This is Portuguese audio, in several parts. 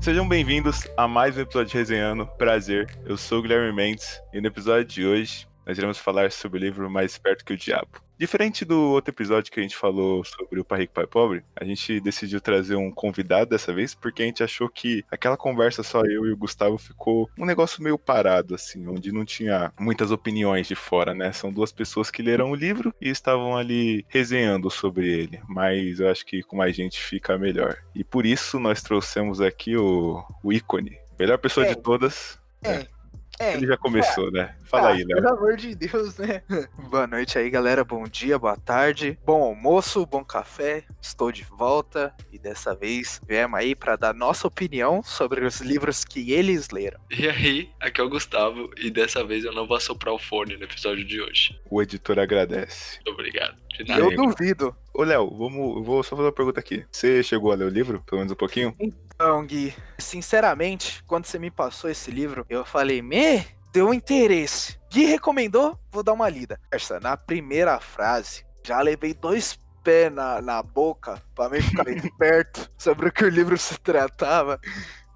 Sejam bem-vindos a mais um episódio de Resenhando. Prazer, eu sou o Guilherme Mendes e no episódio de hoje nós iremos falar sobre o livro Mais Esperto que o Diabo. Diferente do outro episódio que a gente falou sobre o Pai Rico Pai Pobre, a gente decidiu trazer um convidado dessa vez porque a gente achou que aquela conversa só eu e o Gustavo ficou um negócio meio parado, assim, onde não tinha muitas opiniões de fora, né? São duas pessoas que leram o livro e estavam ali resenhando sobre ele, mas eu acho que com mais gente fica melhor. E por isso nós trouxemos aqui o, o ícone, melhor pessoa É. de todas. É. É. Ele já começou, né? Fala Ah, aí, Léo. Pelo amor de Deus, né? Boa noite aí, galera. Bom dia, boa tarde. Bom almoço, bom café. Estou de volta e dessa vez viemos aí para dar nossa opinião sobre os livros que eles leram. E aí, aqui é o Gustavo, e dessa vez eu não vou assoprar o fone no episódio de hoje. O editor agradece. Muito obrigado. De E nada. eu duvido. Ô, Léo, vamos, vou só fazer uma pergunta aqui. Você chegou a ler o livro, pelo menos um pouquinho? Então, Gui, sinceramente, quando você me passou esse livro, eu falei, me deu interesse. Gui recomendou, vou dar uma lida. Essa, na primeira frase, já levei dois pés na, na boca pra mim ficar esperto sobre o que o livro se tratava.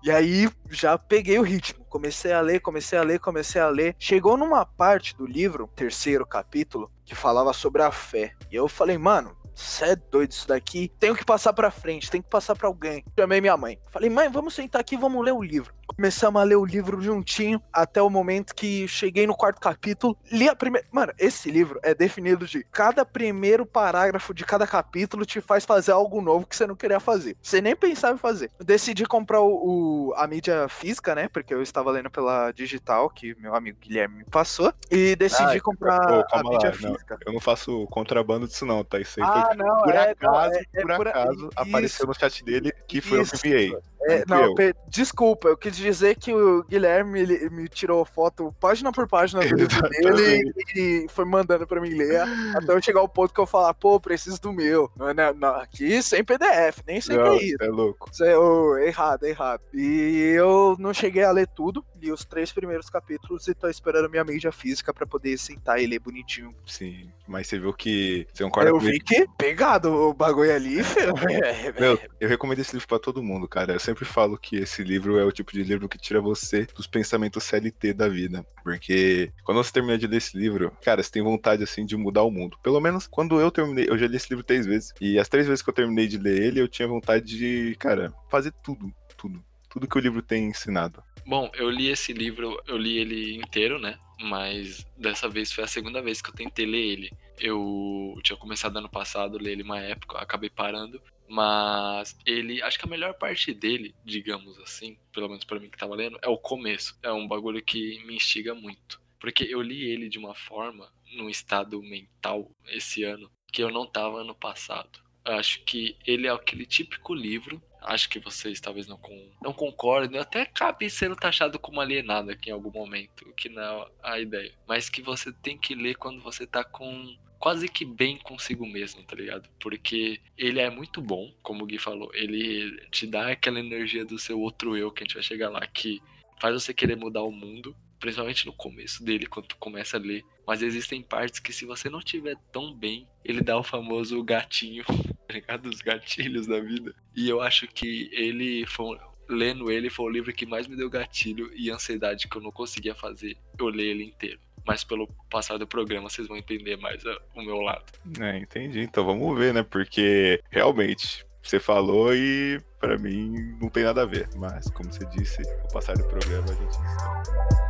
E aí já peguei o ritmo. Comecei a ler, comecei a ler, comecei a ler. Chegou numa parte do livro, terceiro capítulo, que falava sobre a fé. E eu falei, mano, Cê é doido isso daqui. Tenho que passar pra frente, tenho que passar pra alguém. Chamei minha mãe. Falei, mãe, vamos sentar aqui, vamos ler o livro. Começamos a ler o livro juntinho até o momento que cheguei no quarto capítulo. Li a primeira. Mano, esse livro é definido de cada primeiro parágrafo de cada capítulo te faz fazer algo novo que você não queria fazer. Você nem pensava em fazer. Decidi comprar o, o- a mídia física, né? Porque eu estava lendo pela digital, que meu amigo Guilherme me passou. E decidi Ah, comprar pô, a mídia lá, não. física. Eu não faço contrabando disso não, tá? Isso aí Ah, foi não, por é, não, acaso, é- é por por- acaso, isso. apareceu no chat dele que foi Isso. eu que enviei. É, Não eu. desculpa, eu quis dizer que o Guilherme ele me tirou foto página por página do livro dele e foi mandando pra mim ler até eu chegar ao ponto que eu falar, pô, preciso do meu. Não, é- não, não, aqui sem PDF, nem sempre Não, é isso. é louco. Isso é, é errado, é errado. E eu não cheguei a ler tudo, li os três primeiros capítulos e tô esperando minha mídia física pra poder sentar e ler bonitinho. Sim, mas você viu que você concorda eu vi que pegado o bagulho ali. É, Meu, eu recomendo esse livro pra todo mundo, cara. Eu sempre falo que esse livro é o tipo de livro que tira você dos pensamentos CLT da vida. Porque quando você termina de ler esse livro, cara, você tem vontade, assim, de mudar o mundo. Pelo menos quando eu terminei, eu já li esse livro três vezes. E as três vezes que eu terminei de ler ele, eu tinha vontade de, cara, fazer tudo, tudo. Tudo que o livro tem ensinado. Bom, eu li esse livro, eu li ele inteiro, né? Mas dessa vez foi a segunda vez que eu tentei ler ele. Eu tinha começado ano passado ler ele uma época, acabei parando. Mas ele, acho que a melhor parte dele, digamos assim, pelo menos pra mim que tava lendo, é o começo. É um bagulho que me instiga muito. Porque eu li ele de uma forma, num estado mental esse ano, que eu não tava ano passado. Acho que ele é aquele típico livro. Acho que vocês talvez não, con não concordem. Até acabei sendo taxado como alienado aqui em algum momento, que não é a ideia. Mas que você tem que ler quando você tá com. Quase que bem consigo mesmo, tá ligado? Porque ele é muito bom, como o Gui falou. Ele te dá aquela energia do seu outro eu, que a gente vai chegar lá, que faz você querer mudar o mundo principalmente no começo dele, quando tu começa a ler. Mas existem partes que se você não tiver tão bem, ele dá o famoso gatinho, tá ligado? Os gatilhos da vida. E eu acho que ele foi. Lendo ele foi o livro que mais me deu gatilho e ansiedade que eu não conseguia fazer. Eu ler ele inteiro. Mas pelo passar do programa vocês vão entender mais ah, o meu lado. É, entendi. Então vamos ver, né? Porque realmente você falou e pra mim não tem nada a ver. Mas como você disse, no passar do programa a gente.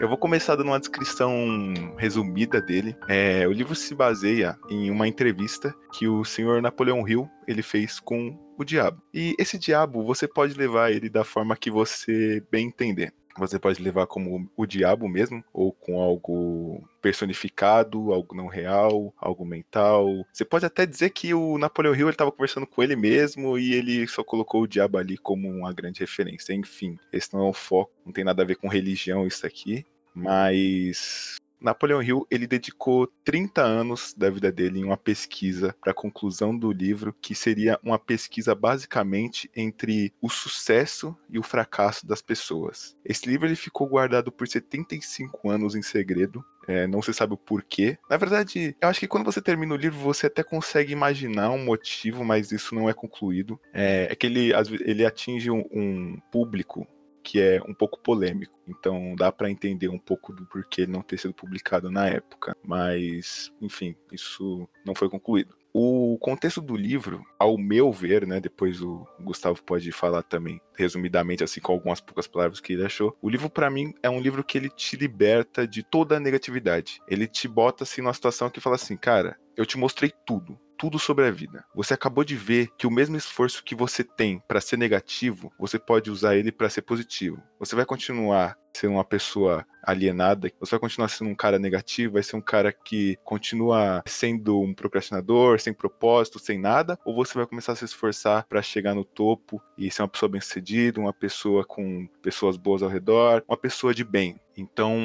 Eu vou começar dando uma descrição resumida dele. É, o livro se baseia em uma entrevista que o senhor Napoleão Hill ele fez com o diabo. E esse diabo você pode levar ele da forma que você bem entender. Você pode levar como o diabo mesmo, ou com algo personificado, algo não real, algo mental. Você pode até dizer que o Napoleão Hill estava conversando com ele mesmo e ele só colocou o diabo ali como uma grande referência. Enfim, esse não é o foco, não tem nada a ver com religião isso aqui. Mas Napoleão Hill ele dedicou 30 anos da vida dele em uma pesquisa para a conclusão do livro, que seria uma pesquisa basicamente entre o sucesso e o fracasso das pessoas. Esse livro ele ficou guardado por 75 anos em segredo. É, não se sabe o porquê. Na verdade, eu acho que quando você termina o livro, você até consegue imaginar um motivo, mas isso não é concluído. É, é que ele, ele atinge um, um público que é um pouco polêmico. Então dá para entender um pouco do porquê não ter sido publicado na época. Mas, enfim, isso não foi concluído. O contexto do livro, ao meu ver, né, depois o Gustavo pode falar também, resumidamente, assim, com algumas poucas palavras que ele achou. O livro, para mim, é um livro que ele te liberta de toda a negatividade. Ele te bota, assim, numa situação que fala assim, cara, eu te mostrei tudo tudo sobre a vida. Você acabou de ver que o mesmo esforço que você tem para ser negativo, você pode usar ele para ser positivo. Você vai continuar sendo uma pessoa alienada, você vai continuar sendo um cara negativo, vai ser um cara que continua sendo um procrastinador, sem propósito, sem nada, ou você vai começar a se esforçar para chegar no topo e ser uma pessoa bem-sucedida, uma pessoa com pessoas boas ao redor, uma pessoa de bem. Então,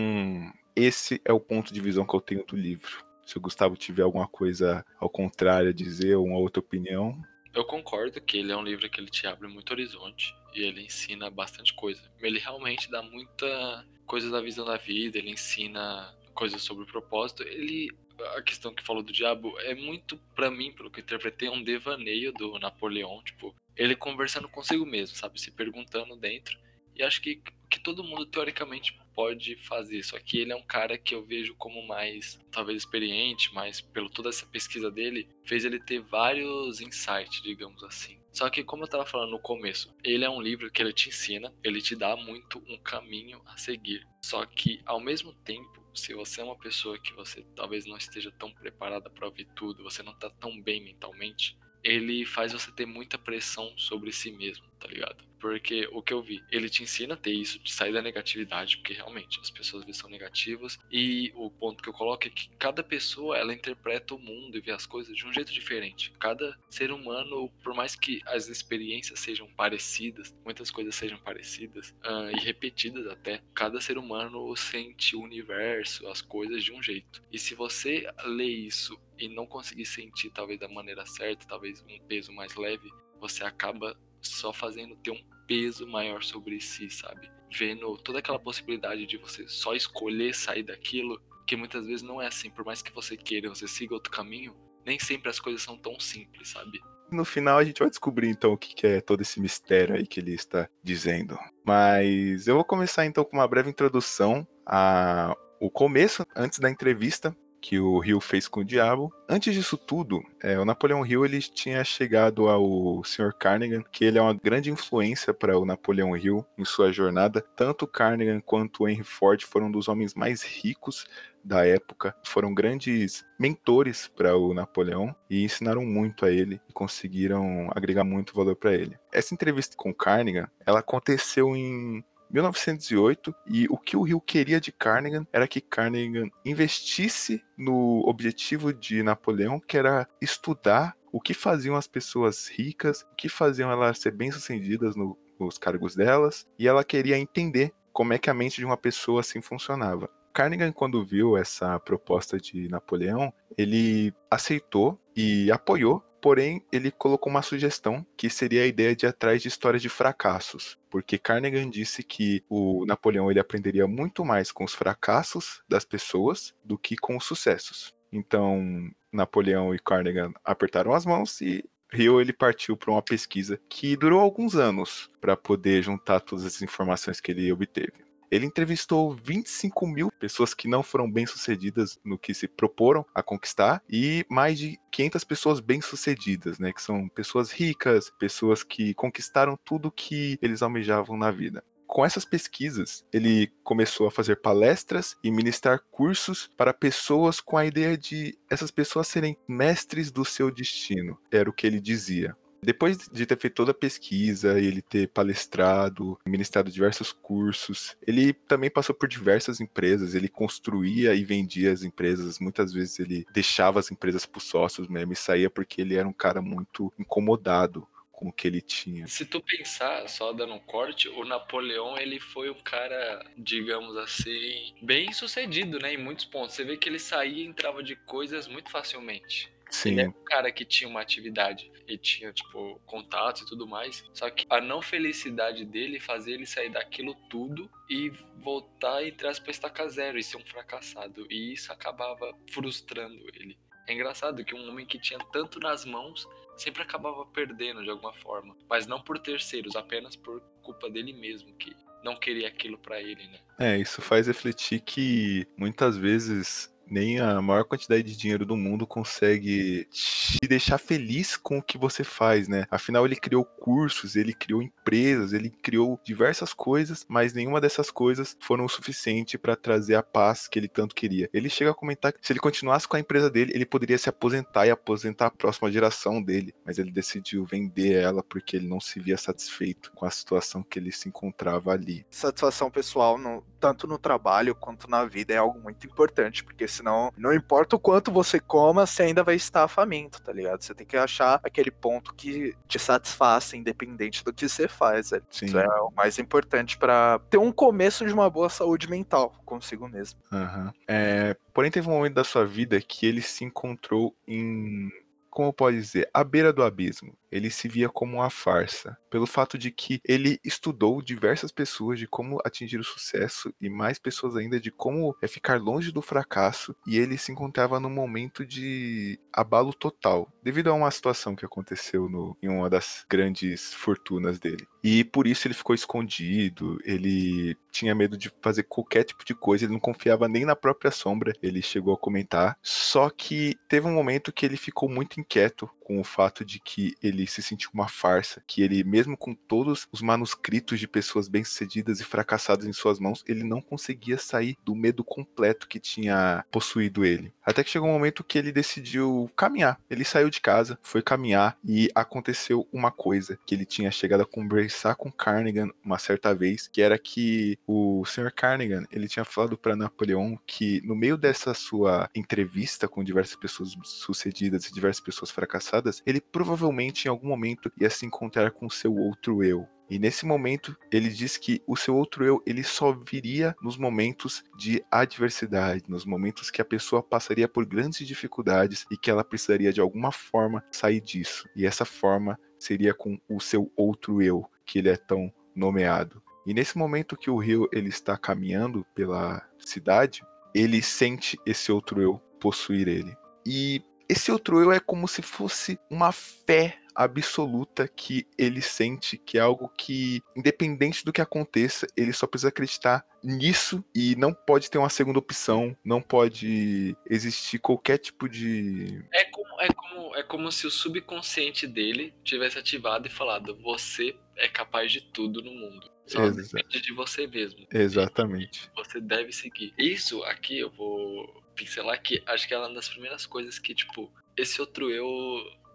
esse é o ponto de visão que eu tenho do livro. Se o Gustavo tiver alguma coisa ao contrário a dizer, ou uma outra opinião. Eu concordo que ele é um livro que ele te abre muito horizonte e ele ensina bastante coisa. Ele realmente dá muita coisa da visão da vida, ele ensina coisas sobre o propósito. Ele a questão que falou do diabo é muito para mim, pelo que eu interpretei, um devaneio do Napoleão, tipo, ele conversando consigo mesmo, sabe, se perguntando dentro. E acho que que todo mundo teoricamente pode fazer. Só que ele é um cara que eu vejo como mais, talvez experiente, mas pelo toda essa pesquisa dele, fez ele ter vários insights, digamos assim. Só que como eu estava falando no começo, ele é um livro que ele te ensina, ele te dá muito um caminho a seguir. Só que ao mesmo tempo, se você é uma pessoa que você talvez não esteja tão preparada para ouvir tudo, você não está tão bem mentalmente, ele faz você ter muita pressão sobre si mesmo, tá ligado? Porque o que eu vi, ele te ensina a ter isso, de sair da negatividade, porque realmente as pessoas são negativas. E o ponto que eu coloco é que cada pessoa ela interpreta o mundo e vê as coisas de um jeito diferente. Cada ser humano, por mais que as experiências sejam parecidas, muitas coisas sejam parecidas uh, e repetidas até, cada ser humano sente o universo, as coisas de um jeito. E se você lê isso e não conseguir sentir talvez da maneira certa, talvez um peso mais leve, você acaba só fazendo ter um peso maior sobre si, sabe? Vendo toda aquela possibilidade de você só escolher sair daquilo, que muitas vezes não é assim, por mais que você queira, você siga outro caminho, nem sempre as coisas são tão simples, sabe? No final a gente vai descobrir então o que é todo esse mistério aí que ele está dizendo. Mas eu vou começar então com uma breve introdução a o começo, antes da entrevista, que o Hill fez com o diabo. Antes disso tudo, é, o Napoleão Hill ele tinha chegado ao Sr. Carnegie, que ele é uma grande influência para o Napoleão Hill em sua jornada. Tanto Carnegie quanto Henry Ford foram um dos homens mais ricos da época, foram grandes mentores para o Napoleão e ensinaram muito a ele e conseguiram agregar muito valor para ele. Essa entrevista com Carnegie, ela aconteceu em 1908 e o que o Hill queria de Carnegie era que Carnegie investisse no objetivo de Napoleão, que era estudar o que faziam as pessoas ricas, o que faziam elas ser bem-sucedidas no, nos cargos delas, e ela queria entender como é que a mente de uma pessoa assim funcionava. Carnegie, quando viu essa proposta de Napoleão, ele aceitou e apoiou Porém, ele colocou uma sugestão que seria a ideia de ir atrás de histórias de fracassos, porque Carnegie disse que o Napoleão ele aprenderia muito mais com os fracassos das pessoas do que com os sucessos. Então, Napoleão e Carnegie apertaram as mãos e Rio ele partiu para uma pesquisa que durou alguns anos para poder juntar todas as informações que ele obteve. Ele entrevistou 25 mil pessoas que não foram bem-sucedidas no que se proporam a conquistar e mais de 500 pessoas bem-sucedidas, né? Que são pessoas ricas, pessoas que conquistaram tudo que eles almejavam na vida com essas pesquisas, ele começou a fazer palestras e ministrar cursos para pessoas com a ideia de essas pessoas serem mestres do seu destino. Era o que ele dizia. Depois de ter feito toda a pesquisa, ele ter palestrado, ministrado diversos cursos, ele também passou por diversas empresas, ele construía e vendia as empresas, muitas vezes ele deixava as empresas para os sócios mesmo e saía porque ele era um cara muito incomodado com o que ele tinha. Se tu pensar, só dando um corte, o Napoleão, ele foi um cara, digamos assim, bem sucedido, né, em muitos pontos. Você vê que ele saía e entrava de coisas muito facilmente. Sim. Ele é um cara que tinha uma atividade e tinha, tipo, contatos e tudo mais. Só que a não felicidade dele fazia ele sair daquilo tudo e voltar, entre aspas, estaca zero e ser um fracassado. E isso acabava frustrando ele. É engraçado que um homem que tinha tanto nas mãos sempre acabava perdendo de alguma forma. Mas não por terceiros, apenas por culpa dele mesmo, que não queria aquilo para ele, né? É, isso faz refletir que muitas vezes nem a maior quantidade de dinheiro do mundo consegue te deixar feliz com o que você faz, né? Afinal, ele criou cursos, ele criou empresas, ele criou diversas coisas, mas nenhuma dessas coisas foram o suficiente para trazer a paz que ele tanto queria. Ele chega a comentar que se ele continuasse com a empresa dele, ele poderia se aposentar e aposentar a próxima geração dele, mas ele decidiu vender ela porque ele não se via satisfeito com a situação que ele se encontrava ali. Satisfação pessoal, no, tanto no trabalho quanto na vida, é algo muito importante, porque senão, não importa o quanto você coma, você ainda vai estar faminto, tá ligado? Você tem que achar aquele ponto que te satisfaça, independente do que você faz. Sim. Isso é o mais importante para ter um começo de uma boa saúde mental consigo mesmo. Aham. É, porém, teve um momento da sua vida que ele se encontrou em. Como pode dizer? À beira do abismo. Ele se via como uma farsa, pelo fato de que ele estudou diversas pessoas de como atingir o sucesso e mais pessoas ainda de como é ficar longe do fracasso, e ele se encontrava num momento de abalo total, devido a uma situação que aconteceu no, em uma das grandes fortunas dele. E por isso ele ficou escondido, ele tinha medo de fazer qualquer tipo de coisa, ele não confiava nem na própria sombra, ele chegou a comentar. Só que teve um momento que ele ficou muito inquieto com o fato de que ele se sentiu uma farsa, que ele, mesmo com todos os manuscritos de pessoas bem-sucedidas e fracassadas em suas mãos, ele não conseguia sair do medo completo que tinha possuído ele. Até que chegou um momento que ele decidiu caminhar. Ele saiu de casa, foi caminhar e aconteceu uma coisa que ele tinha chegado a conversar com Carnegie uma certa vez, que era que o Sr. Carnegie, ele tinha falado para Napoleão que no meio dessa sua entrevista com diversas pessoas sucedidas e diversas pessoas fracassadas, ele provavelmente em algum momento ia se encontrar com seu outro eu. E nesse momento, ele diz que o seu outro eu, ele só viria nos momentos de adversidade, nos momentos que a pessoa passaria por grandes dificuldades e que ela precisaria de alguma forma sair disso. E essa forma seria com o seu outro eu, que ele é tão nomeado. E nesse momento que o rio ele está caminhando pela cidade, ele sente esse outro eu possuir ele. E esse outro eu é como se fosse uma fé absoluta que ele sente que é algo que, independente do que aconteça, ele só precisa acreditar nisso e não pode ter uma segunda opção, não pode existir qualquer tipo de. É como, é como, é como se o subconsciente dele tivesse ativado e falado: você é capaz de tudo no mundo. Só depende de você mesmo. Exatamente. Você deve seguir. Isso aqui eu vou pincelar que acho que é uma das primeiras coisas que, tipo, esse outro eu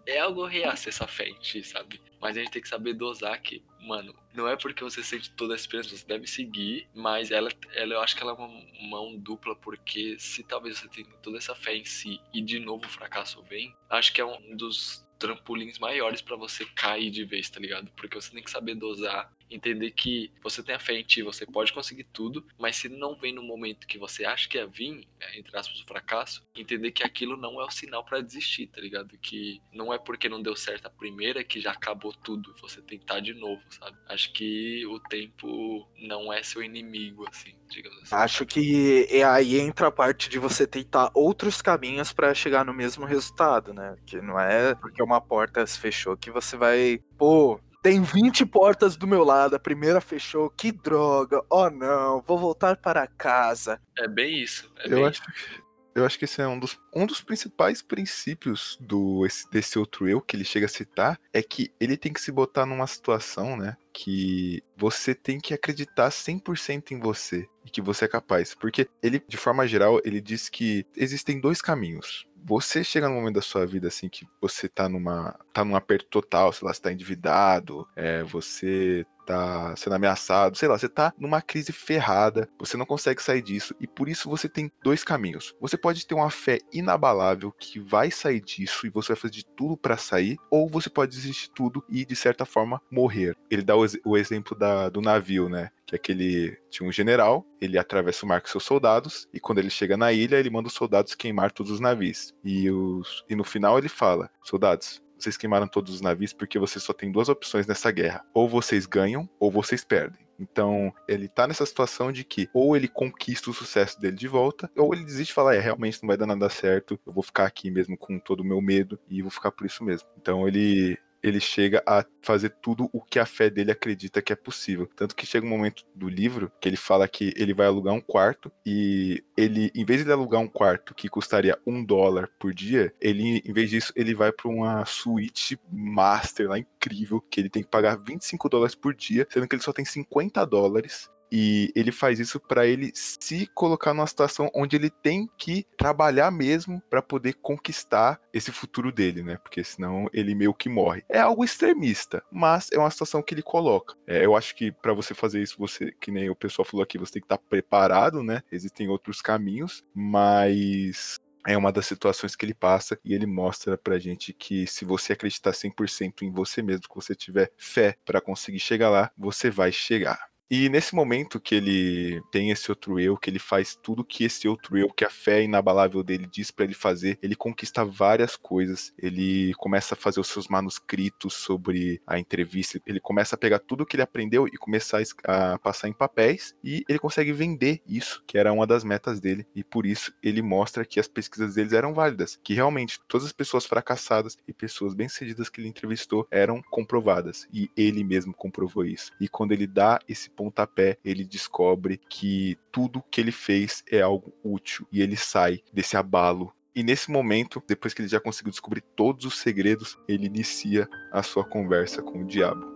é algo reaça essa ti, sabe? Mas a gente tem que saber dosar que, mano, não é porque você sente toda a esperança, você deve seguir, mas ela, ela eu acho que ela é uma mão dupla, porque se talvez você tenha toda essa fé em si e de novo o fracasso vem, acho que é um dos trampolins maiores pra você cair de vez, tá ligado? Porque você tem que saber dosar, entender que você tem a fé em ti, você pode conseguir tudo, mas se não vem no momento que você acha que ia vir, é, entre aspas, o fracasso, entender que aquilo não é o sinal pra desistir, tá ligado? Que não é porque não deu certo a primeira que já acabou tudo, você tentar de novo, sabe? Acho que o tempo não é seu inimigo, assim, digamos assim. Acho que é aí entra a parte de você tentar outros caminhos pra chegar no mesmo resultado, né? Que não é porque uma porta se fechou que você vai, pô, tem 20 portas do meu lado, a primeira fechou, que droga. Oh não, vou voltar para casa. É bem isso. É Eu bem acho, eu acho que esse é um dos, um dos principais princípios do, esse- desse outro eu que ele chega a citar, é que ele tem que se botar numa situação, né, que você tem que acreditar 100% em você e que você é capaz. Porque ele, de forma geral, ele diz que existem dois caminhos. Você chega num momento da sua vida assim que você tá numa tá num aperto total, sei lá, você tá endividado, é, você tá sendo ameaçado, sei lá, você tá numa crise ferrada, você não consegue sair disso e por isso você tem dois caminhos. Você pode ter uma fé inabalável que vai sair disso e você vai fazer de tudo para sair, ou você pode desistir de tudo e de certa forma morrer. Ele dá o, o exemplo da, do navio, né? que é aquele tinha um general, ele atravessa o mar com seus soldados e quando ele chega na ilha, ele manda os soldados queimar todos os navios. E, os, e no final ele fala: "Soldados, vocês queimaram todos os navios porque vocês só têm duas opções nessa guerra: ou vocês ganham ou vocês perdem". Então, ele tá nessa situação de que ou ele conquista o sucesso dele de volta, ou ele desiste e fala: é, realmente não vai dar nada certo, eu vou ficar aqui mesmo com todo o meu medo e vou ficar por isso mesmo. Então, ele ele chega a fazer tudo o que a fé dele acredita que é possível. Tanto que chega um momento do livro que ele fala que ele vai alugar um quarto e ele, em vez de alugar um quarto que custaria um dólar por dia, ele, em vez disso, ele vai para uma suíte master lá incrível que ele tem que pagar 25 dólares por dia, sendo que ele só tem 50 dólares e ele faz isso para ele se colocar numa situação onde ele tem que trabalhar mesmo para poder conquistar esse futuro dele, né? Porque senão ele meio que morre. É algo extremista, mas é uma situação que ele coloca. É, eu acho que para você fazer isso, você, que nem o pessoal falou aqui, você tem que estar tá preparado, né? Existem outros caminhos, mas é uma das situações que ele passa e ele mostra pra gente que se você acreditar 100% em você mesmo, que você tiver fé para conseguir chegar lá, você vai chegar. E nesse momento que ele tem esse outro eu, que ele faz tudo que esse outro eu, que a fé inabalável dele diz para ele fazer, ele conquista várias coisas. Ele começa a fazer os seus manuscritos sobre a entrevista, ele começa a pegar tudo que ele aprendeu e começar a passar em papéis e ele consegue vender isso, que era uma das metas dele. E por isso ele mostra que as pesquisas deles eram válidas, que realmente todas as pessoas fracassadas e pessoas bem-sucedidas que ele entrevistou eram comprovadas e ele mesmo comprovou isso. E quando ele dá esse pontapé, ele descobre que tudo que ele fez é algo útil e ele sai desse abalo. E nesse momento, depois que ele já conseguiu descobrir todos os segredos, ele inicia a sua conversa com o diabo.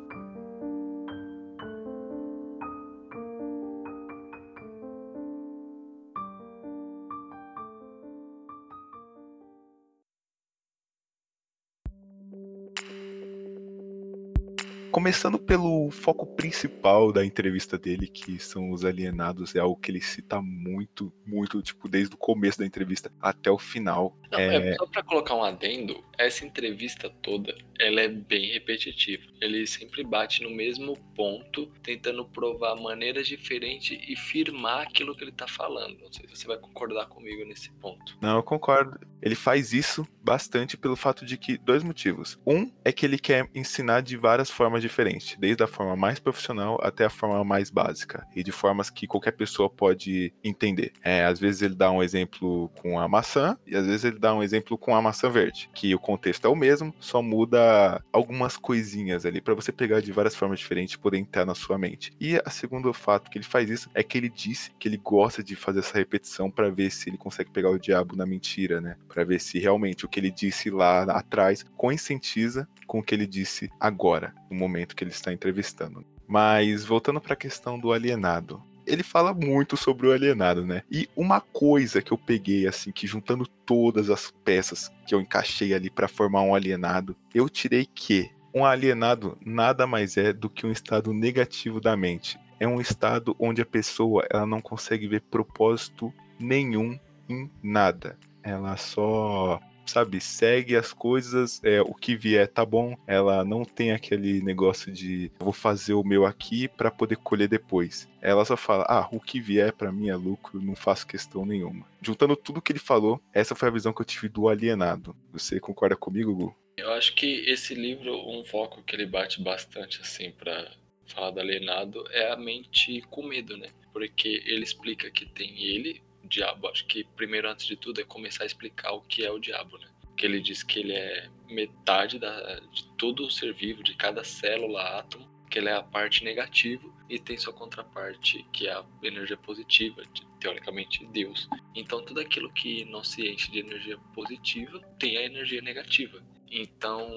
Começando pelo foco principal da entrevista dele, que são os alienados, é algo que ele cita muito, muito, tipo, desde o começo da entrevista até o final. Não, é... é só pra colocar um adendo, essa entrevista toda, ela é bem repetitiva. Ele sempre bate no mesmo ponto, tentando provar maneiras diferentes e firmar aquilo que ele tá falando. Não sei se você vai concordar comigo nesse ponto. Não, eu concordo. Ele faz isso bastante pelo fato de que, dois motivos. Um é que ele quer ensinar de várias formas diferentes, desde a forma mais profissional até a forma mais básica, e de formas que qualquer pessoa pode entender. É, às vezes ele dá um exemplo com a maçã, e às vezes ele dá um exemplo com a maçã verde, que o contexto é o mesmo, só muda algumas coisinhas ali para você pegar de várias formas diferentes e poder entrar na sua mente. E a segundo fato que ele faz isso é que ele disse que ele gosta de fazer essa repetição para ver se ele consegue pegar o diabo na mentira, né? Para ver se realmente o que ele disse lá atrás conscientiza com o que ele disse agora, no momento que ele está entrevistando. Mas voltando para a questão do alienado, ele fala muito sobre o alienado, né? E uma coisa que eu peguei, assim, que juntando todas as peças que eu encaixei ali para formar um alienado, eu tirei que um alienado nada mais é do que um estado negativo da mente. É um estado onde a pessoa ela não consegue ver propósito nenhum em nada. Ela só sabe, segue as coisas, é, o que vier tá bom. Ela não tem aquele negócio de vou fazer o meu aqui para poder colher depois. Ela só fala, ah, o que vier para mim é lucro, não faço questão nenhuma. Juntando tudo que ele falou, essa foi a visão que eu tive do alienado. Você concorda comigo, Gu? Eu acho que esse livro, um foco que ele bate bastante assim para falar do alienado é a mente com medo, né? Porque ele explica que tem ele, diabo, acho que primeiro, antes de tudo, é começar a explicar o que é o diabo, né? Que ele diz que ele é metade da, de todo o ser vivo, de cada célula, átomo, que ele é a parte negativa e tem sua contraparte, que é a energia positiva, de, teoricamente Deus. Então, tudo aquilo que não se enche de energia positiva tem a energia negativa. Então,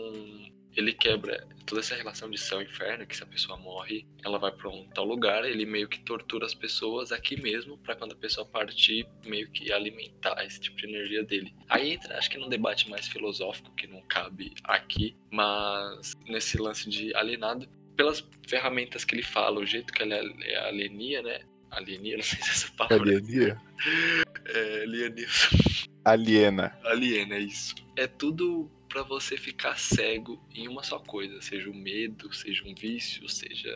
ele quebra toda essa relação de céu e inferno, que se a pessoa morre, ela vai para um tal lugar, ele meio que tortura as pessoas aqui mesmo, para quando a pessoa partir, meio que alimentar esse tipo de energia dele. Aí entra, acho que num debate mais filosófico, que não cabe aqui, mas nesse lance de alienado, pelas ferramentas que ele fala, o jeito que ele é alenia, né? Alenia, não sei se é essa palavra. Alenia? É, alienia. Aliena. Aliena, é isso. É tudo para você ficar cego em uma só coisa, seja o medo, seja um vício, seja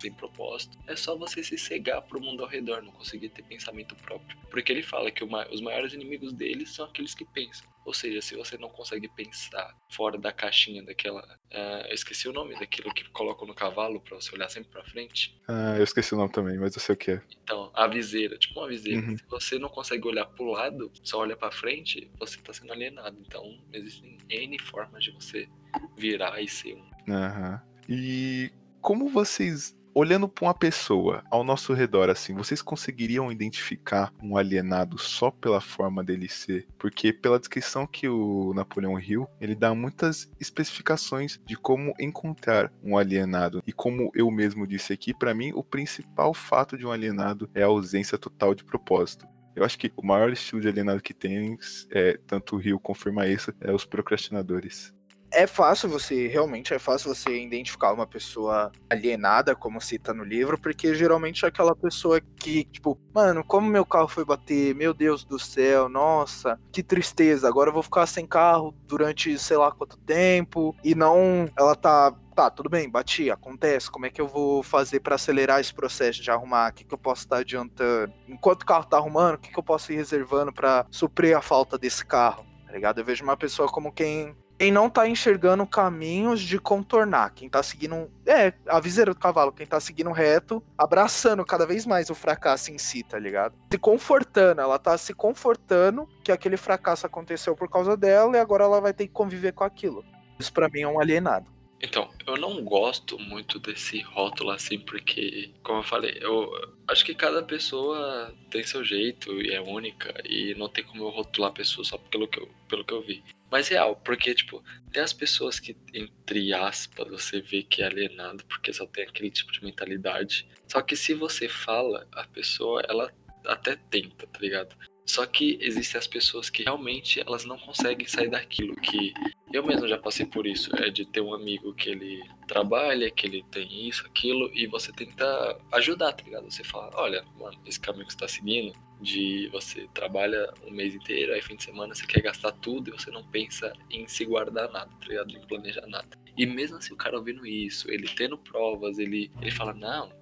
sem propósito, é só você se cegar pro mundo ao redor, não conseguir ter pensamento próprio. Porque ele fala que os maiores inimigos deles são aqueles que pensam. Ou seja, se você não consegue pensar fora da caixinha daquela. Uh, eu esqueci o nome daquilo que colocam no cavalo para você olhar sempre para frente. Ah, eu esqueci o nome também, mas eu sei o que é. Então, a viseira, tipo uma viseira. Uhum. Se você não consegue olhar pro lado, só olha para frente, você tá sendo alienado. Então, existem N formas de você virar e ser um. Aham. Uhum. E como vocês olhando para uma pessoa ao nosso redor, assim, vocês conseguiriam identificar um alienado só pela forma dele ser? Porque pela descrição que o Napoleão Hill, ele dá muitas especificações de como encontrar um alienado. E como eu mesmo disse aqui, para mim o principal fato de um alienado é a ausência total de propósito. Eu acho que o maior estilo de alienado que tem, é, tanto o Rio confirma isso, é os procrastinadores é fácil você, realmente é fácil você identificar uma pessoa alienada, como cita no livro, porque geralmente é aquela pessoa que, tipo, mano, como meu carro foi bater, meu Deus do céu, nossa, que tristeza, agora eu vou ficar sem carro durante sei lá quanto tempo, e não, ela tá tá, tudo bem, bati, acontece. Como é que eu vou fazer para acelerar esse processo de arrumar? O que, que eu posso estar adiantando? Enquanto o carro tá arrumando, o que, que eu posso ir reservando para suprir a falta desse carro? Tá ligado? Eu vejo uma pessoa como quem quem não tá enxergando caminhos de contornar, quem tá seguindo. É, a viseira do cavalo, quem tá seguindo reto, abraçando cada vez mais o fracasso em si, tá ligado? Se confortando, ela tá se confortando que aquele fracasso aconteceu por causa dela e agora ela vai ter que conviver com aquilo. Isso para mim é um alienado. Então, eu não gosto muito desse rótulo assim, porque, como eu falei, eu acho que cada pessoa tem seu jeito e é única, e não tem como eu rotular a pessoa só pelo que eu, pelo que eu vi. Mas real, porque, tipo, tem as pessoas que, entre aspas, você vê que é alienado porque só tem aquele tipo de mentalidade. Só que se você fala, a pessoa, ela até tenta, tá ligado? Só que existem as pessoas que realmente elas não conseguem sair daquilo que eu mesmo já passei por isso, é de ter um amigo que ele trabalha, que ele tem isso, aquilo e você tenta ajudar, tá ligado? Você fala, olha, mano, esse caminho que você tá seguindo, de você trabalha um mês inteiro, aí fim de semana você quer gastar tudo e você não pensa em se guardar nada, tá ligado? Em planejar nada. E mesmo assim o cara ouvindo isso, ele tendo provas, ele, ele fala, não,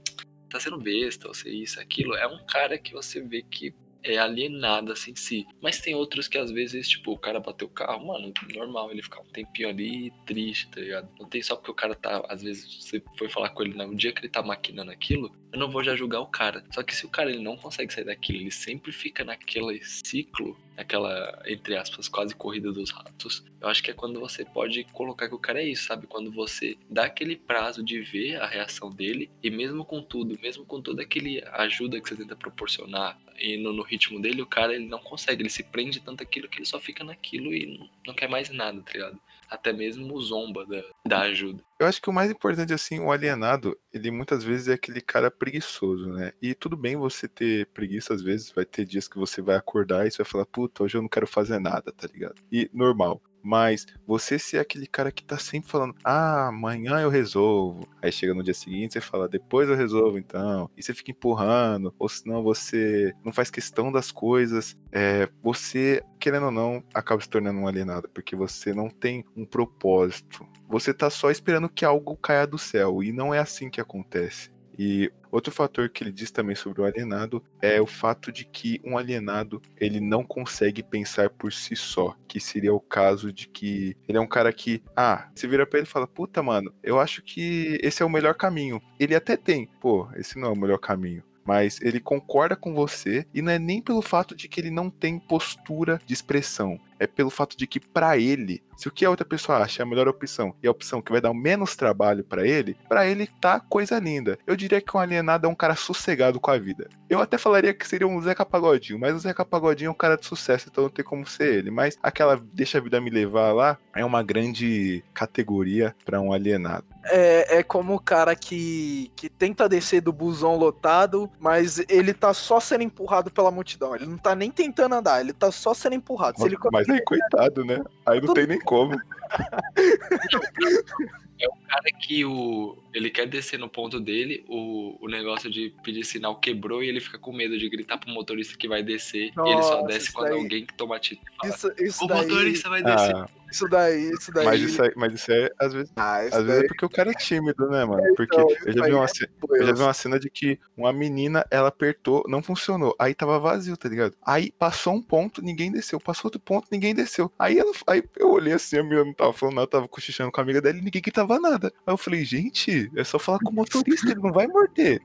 tá sendo besta, você isso, aquilo, é um cara que você vê que é alienada assim em si. Mas tem outros que às vezes, tipo, o cara bateu o carro, mano, normal ele ficar um tempinho ali triste, tá ligado? Não tem só porque o cara tá, às vezes você foi falar com ele no dia que ele tá maquinando aquilo, eu não vou já julgar o cara. Só que se o cara ele não consegue sair daquilo, ele sempre fica naquele ciclo, naquela, entre aspas, quase corrida dos ratos, eu acho que é quando você pode colocar que o cara é isso, sabe? Quando você dá aquele prazo de ver a reação dele, e mesmo com tudo, mesmo com toda aquele ajuda que você tenta proporcionar, e no, no ritmo dele, o cara ele não consegue, ele se prende tanto aquilo que ele só fica naquilo e não, não quer mais nada, tá ligado? Até mesmo zomba da, da ajuda. Eu acho que o mais importante, assim, o alienado, ele muitas vezes é aquele cara preguiçoso, né? E tudo bem você ter preguiça, às vezes, vai ter dias que você vai acordar e você vai falar, puta, hoje eu não quero fazer nada, tá ligado? E normal. Mas você ser aquele cara que tá sempre falando, ah, amanhã eu resolvo. Aí chega no dia seguinte, você fala, depois eu resolvo então. E você fica empurrando, ou senão você não faz questão das coisas. É, você, querendo ou não, acaba se tornando um alienado, porque você não tem um propósito. Você tá só esperando que algo caia do céu. E não é assim que acontece. E outro fator que ele diz também sobre o alienado é o fato de que um alienado ele não consegue pensar por si só, que seria o caso de que ele é um cara que, ah, se vira para ele e fala: "Puta, mano, eu acho que esse é o melhor caminho". Ele até tem, pô, esse não é o melhor caminho mas ele concorda com você e não é nem pelo fato de que ele não tem postura de expressão, é pelo fato de que para ele, se o que a outra pessoa acha é a melhor opção e a opção que vai dar menos trabalho para ele, para ele tá coisa linda. Eu diria que um alienado é um cara sossegado com a vida. Eu até falaria que seria um Zeca Pagodinho, mas o Zeca Pagodinho é um cara de sucesso, então não tem como ser ele. Mas aquela deixa a vida me levar lá é uma grande categoria para um alienado. É, é como o cara que, que tenta descer do busão lotado, mas ele tá só sendo empurrado pela multidão. Ele não tá nem tentando andar, ele tá só sendo empurrado. Mas, ele... mas aí, coitado, né? Aí não tem nem como. É o cara que o, ele quer descer no ponto dele, o, o negócio de pedir sinal quebrou e ele fica com medo de gritar pro motorista que vai descer. e ele só Nossa, desce quando daí- alguém que toma atitude fala, Isso, isso o daí. motorista vai descer. Ah, Isso daí, isso daí. mas isso, é, mas isso é, às vezes, Ah, isso às vezes é daí porque o cara é tímido, né, mano? Porque então, eu já vi aí uma, é ce- foi, eu já vi uma cena de que uma menina, ela apertou, não funcionou. Aí tava vazio, tá ligado? Aí passou um ponto, ninguém desceu. Passou outro ponto, ninguém desceu. Aí, ela, aí eu olhei assim, a menina não tava falando nada, tava cochichando com a amiga dela e ninguém gritava nada. Aí eu falei, gente, é só falar com o motorista, ele não vai morder.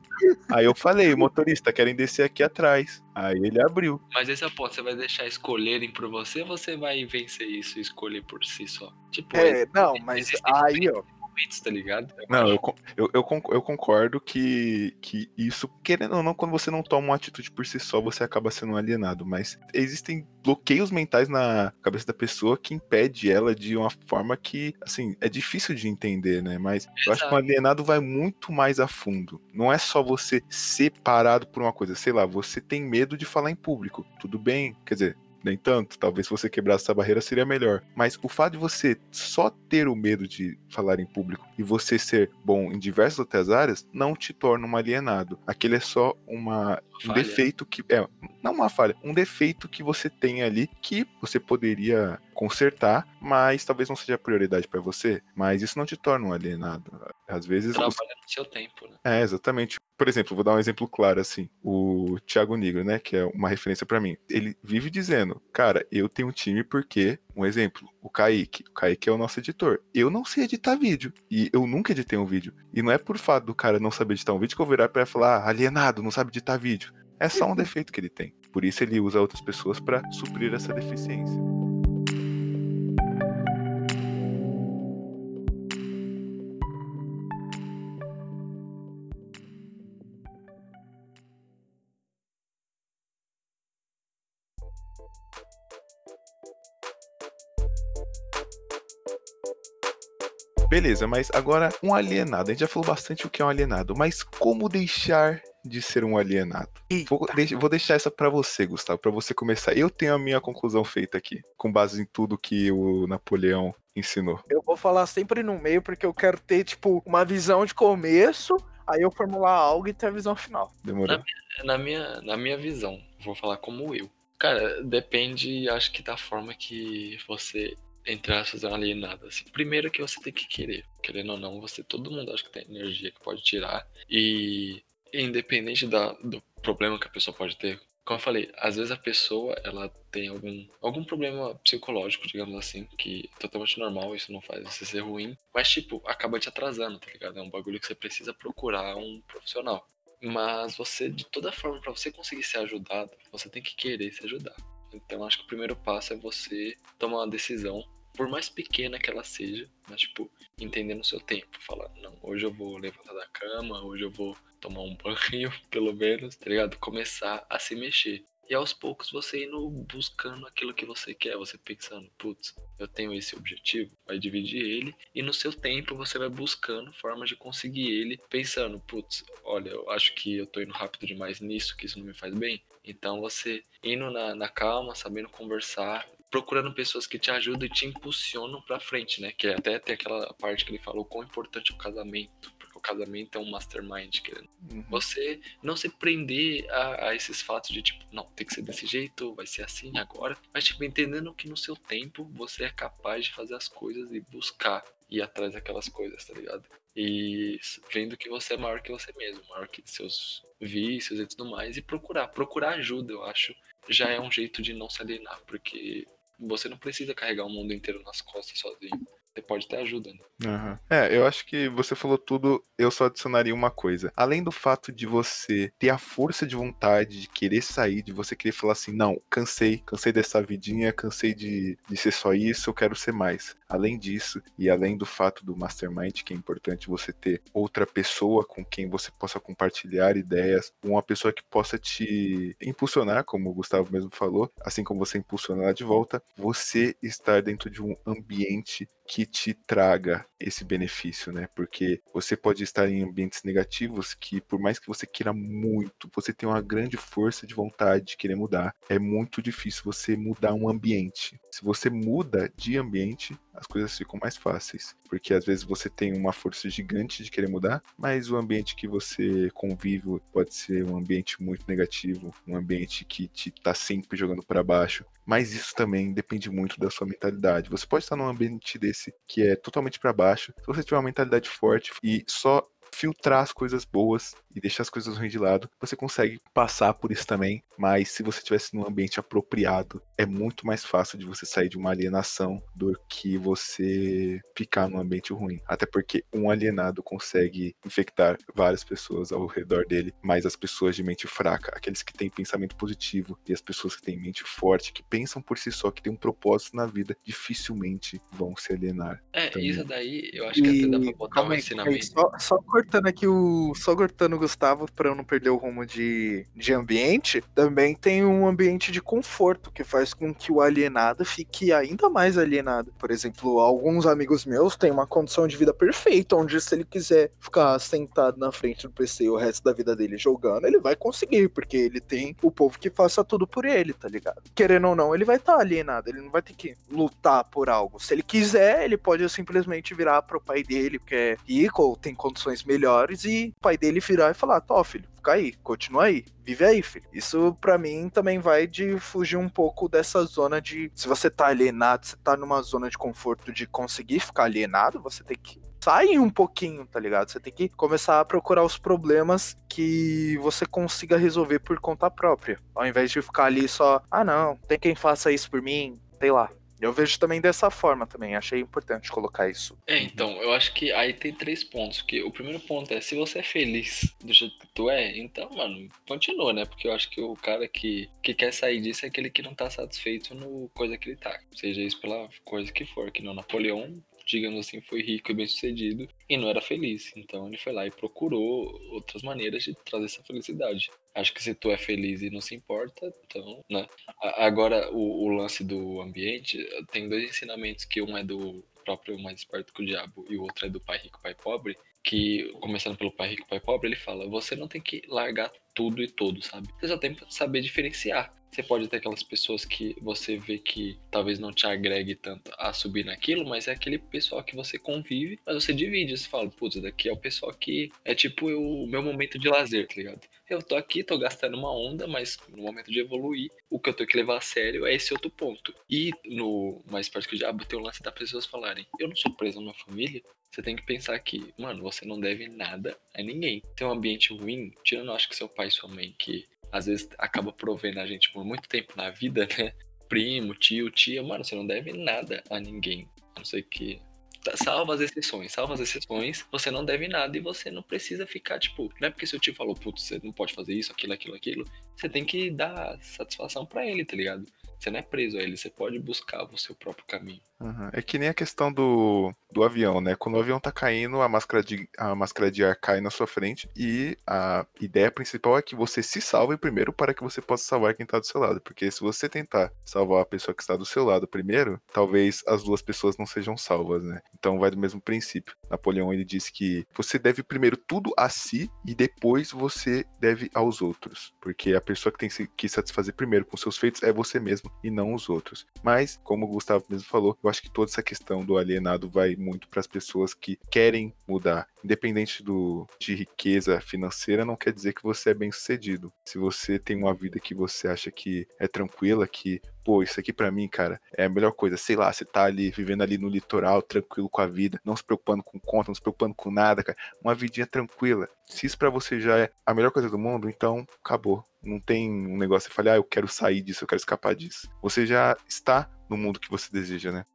Aí eu falei, motorista, querem descer aqui atrás. Aí ele abriu. Mas esse é o ponto, você vai deixar escolherem por você ou você vai vencer isso e escolher por si só? Tipo, É, não, mas aí, ó. Momentos, tá ligado? Eu Não, acho. eu, eu, eu, con- eu concordo que, que isso, querendo ou não, quando você não toma uma atitude por si só, você acaba sendo um alienado. Mas existem bloqueios mentais na cabeça da pessoa que impede ela de uma forma que, assim, é difícil de entender, né? Mas eu acho que um Exato. alienado vai muito mais a fundo. Não é só você ser parado por uma coisa. Sei lá, você tem medo de falar em público. Tudo bem, quer dizer. Nem tanto, talvez se você quebrasse essa barreira seria melhor. Mas o fato de você só ter o medo de falar em público e você ser bom em diversas outras áreas não te torna um alienado. Aquele é só uma, um defeito que. É, não uma falha, um defeito que você tem ali que você poderia consertar, mas talvez não seja prioridade pra você. Mas isso não te torna um alienado. Às vezes. você- Trabalha no seu tempo, né? é, exatamente. Por exemplo, vou dar um exemplo claro assim. O Thiago Nigro, né, que é uma referência pra mim. Ele vive dizendo: "Cara, eu tenho um time porque, um exemplo, o Kaique, o Kaique é o nosso editor. Eu não sei editar vídeo e eu nunca editei um vídeo. E não é por fato do cara não saber editar um vídeo que eu vou virar pra ele e falar: ah, "Alienado, não sabe editar vídeo". É só um defeito que ele tem. Por isso ele usa outras pessoas pra suprir essa deficiência. Beleza, mas agora um alienado. A gente já falou bastante o que é um alienado, mas como deixar de ser um alienado? Vou, deix- vou deixar essa pra você, Gustavo, pra você começar. Eu tenho a minha conclusão feita aqui, com base em tudo que o Napoleão ensinou. Eu vou falar sempre no meio porque eu quero ter, tipo, uma visão de começo, aí eu formular algo e ter a visão final. Demorou? Na minha, na minha visão, vou falar como eu. Cara, depende, acho que da forma que você entrar fazer uma alienada. Assim. Primeiro que você tem que querer. Querendo ou não, você, todo mundo acha que tem energia que pode tirar. E independente da, do problema que a pessoa pode ter, como eu falei, às vezes a pessoa ela tem algum, algum problema psicológico, digamos assim, que é totalmente normal, isso não faz você ser ruim, mas tipo, acaba te atrasando, tá ligado? É um bagulho que você precisa procurar um profissional. Mas você, de toda forma, para você conseguir ser ajudado, você tem que querer se ajudar. Então acho que o primeiro passo é você tomar uma decisão, por mais pequena que ela seja, mas tipo, entendendo o seu tempo. Falar, não, hoje eu vou levantar da cama, hoje eu vou tomar um banho, pelo menos, tá ligado? Começar a se mexer. E aos poucos você indo buscando aquilo que você quer, você pensando, putz, eu tenho esse objetivo, vai dividir ele, e no seu tempo você vai buscando formas de conseguir ele, pensando, putz, olha, eu acho que eu tô indo rápido demais nisso, que isso não me faz bem. Então você indo na, na calma, sabendo conversar, procurando pessoas que te ajudam e te impulsionam pra frente, né? Que até tem aquela parte que ele falou quão importante é o casamento, o casamento é um mastermind, querendo Uhum. você não se prender a, a esses fatos de tipo, não, tem que ser desse jeito, vai ser assim agora. Mas, tipo, entendendo que no seu tempo você é capaz de fazer as coisas e buscar ir atrás daquelas coisas, tá ligado? E vendo que você é maior que você mesmo, maior que seus vícios e tudo mais, e procurar. Procurar ajuda, eu acho, já é um jeito de não se alienar, porque você não precisa carregar o mundo inteiro nas costas sozinho. Você pode ter ajuda, né? Aham. É, eu acho que você falou tudo, eu só adicionaria uma coisa. Além do fato de você ter a força de vontade de querer sair, de você querer falar assim, não, cansei, cansei dessa vidinha, cansei de, de ser só isso, eu quero ser mais. Além disso, e além do fato do mastermind, que é importante você ter outra pessoa com quem você possa compartilhar ideias, uma pessoa que possa te impulsionar, como o Gustavo mesmo falou, assim como você impulsiona ela de volta, você estar dentro de um ambiente que te traga esse benefício, né? Porque você pode estar em ambientes negativos que, por mais que você queira muito, você tem uma grande força de vontade de querer mudar, é muito difícil você mudar um ambiente. se você muda de ambiente, as coisas ficam mais fáceis. Porque às vezes você tem uma força gigante de querer mudar, mas o ambiente que você convive pode ser um ambiente muito negativo, um ambiente que te tá sempre jogando para baixo. Mas isso também depende muito da sua mentalidade. Você pode estar num ambiente desse que é totalmente para baixo, se você tiver uma mentalidade forte e só filtrar as coisas boas e deixar as coisas ruins de lado, você consegue passar por isso também. Mas se você estivesse num ambiente apropriado, é muito mais fácil de você sair de uma alienação do que você ficar num ambiente ruim. Até porque um alienado consegue infectar várias pessoas ao redor dele, mas as pessoas de mente fraca, aqueles que têm pensamento positivo e as pessoas que têm mente forte, que pensam por si só, que têm um propósito na vida, dificilmente vão se alienar. É, também. isso daí eu acho que e... até dá pra botar Calma um ensinamento. Só, só cortando aqui o. Só cortando o Gustavo para eu não perder o rumo de, de ambiente, também tem um ambiente de conforto que faz com que o alienado fique ainda mais alienado. Por exemplo, alguns amigos meus têm uma condição de vida perfeita, onde se ele quiser ficar sentado na frente do PC o resto da vida dele jogando, ele vai conseguir, porque ele tem o povo que faça tudo por ele, tá ligado? Querendo ou não, ele vai estar tá alienado, ele não vai ter que lutar por algo. Se ele quiser, ele pode simplesmente virar pro pai dele, porque é rico ou tem condições melhores, e o pai dele virar e falar: Tó, filho, fica aí, continua aí, vive aí, filho. Isso para mim também vai de fugir um pouco dessa zona de se você tá alienado, você tá numa zona de conforto de conseguir ficar alienado, você tem que sair um pouquinho, tá ligado? Você tem que começar a procurar os problemas que você consiga resolver por conta própria, ao invés de ficar ali só, ah não, tem quem faça isso por mim, sei lá, eu vejo também dessa forma também, achei importante colocar isso. É, então, eu acho que aí tem três pontos, que o primeiro ponto é, se você é feliz do jeito que tu é, então, mano, continua, né? Porque eu acho que o cara que, que quer sair disso é aquele que não tá satisfeito no coisa que ele tá. Seja isso pela coisa que for, que não Napoleão digamos assim, foi rico e bem sucedido e não era feliz. Então ele foi lá e procurou outras maneiras de trazer essa felicidade. Acho que se tu é feliz e não se importa, então, né? Agora, o, o lance do ambiente, tem dois ensinamentos, que um é do próprio Mais Esperto que o Diabo e o outro é do Pai Rico, Pai Pobre, que, começando pelo Pai Rico, Pai Pobre, ele fala, você não tem que largar tudo e todo, sabe? Você só tem que saber diferenciar. Você pode ter aquelas pessoas que você vê que talvez não te agregue tanto a subir naquilo, mas é aquele pessoal que você convive, mas você divide. Você fala, putz, daqui é o pessoal que é tipo o meu momento de lazer, tá ligado? Eu tô aqui, tô gastando uma onda, mas no momento de evoluir, o que eu tenho que levar a sério é esse outro ponto. E no Mais Perto que o Diabo tem o lance das pessoas falarem, eu não sou preso na família, você tem que pensar que, mano, você não deve nada a ninguém. Tem um ambiente ruim, tirando, acho que seu pai e sua mãe, que às vezes acaba provendo a gente por muito tempo na vida, né? Primo, tio, tia, mano, você não deve nada a ninguém. A não ser que. Tá, salva as exceções, salva as exceções, você não deve nada e você não precisa ficar, tipo, não é porque seu tio falou, putz, você não pode fazer isso, aquilo, aquilo, aquilo. Você tem que dar satisfação para ele, tá ligado? Você não é preso a ele, você pode buscar o seu próprio caminho. Uhum. É que nem a questão do, do avião, né? Quando o avião tá caindo, a máscara, de, a máscara de ar cai na sua frente e a ideia principal é que você se salve primeiro para que você possa salvar quem tá do seu lado. Porque se você tentar salvar a pessoa que está do seu lado primeiro, talvez as duas pessoas não sejam salvas, né? Então vai do mesmo princípio. Napoleão ele disse que você deve primeiro tudo a si e depois você deve aos outros. Porque a pessoa que tem que satisfazer primeiro com seus feitos é você mesmo e não os outros. Mas, como o Gustavo mesmo falou, eu acho que toda essa questão do alienado vai muito para as pessoas que querem mudar. Independente do, de riqueza financeira, não quer dizer que você é bem sucedido. Se você tem uma vida que você acha que é tranquila, que pô, isso aqui para mim, cara, é a melhor coisa. Sei lá, você tá ali vivendo ali no litoral, tranquilo com a vida, não se preocupando com conta, não se preocupando com nada, cara. Uma vidinha tranquila. Se isso para você já é a melhor coisa do mundo, então acabou. Não tem um negócio que fale, ah, eu quero sair disso, eu quero escapar disso. Você já está no mundo que você deseja, né?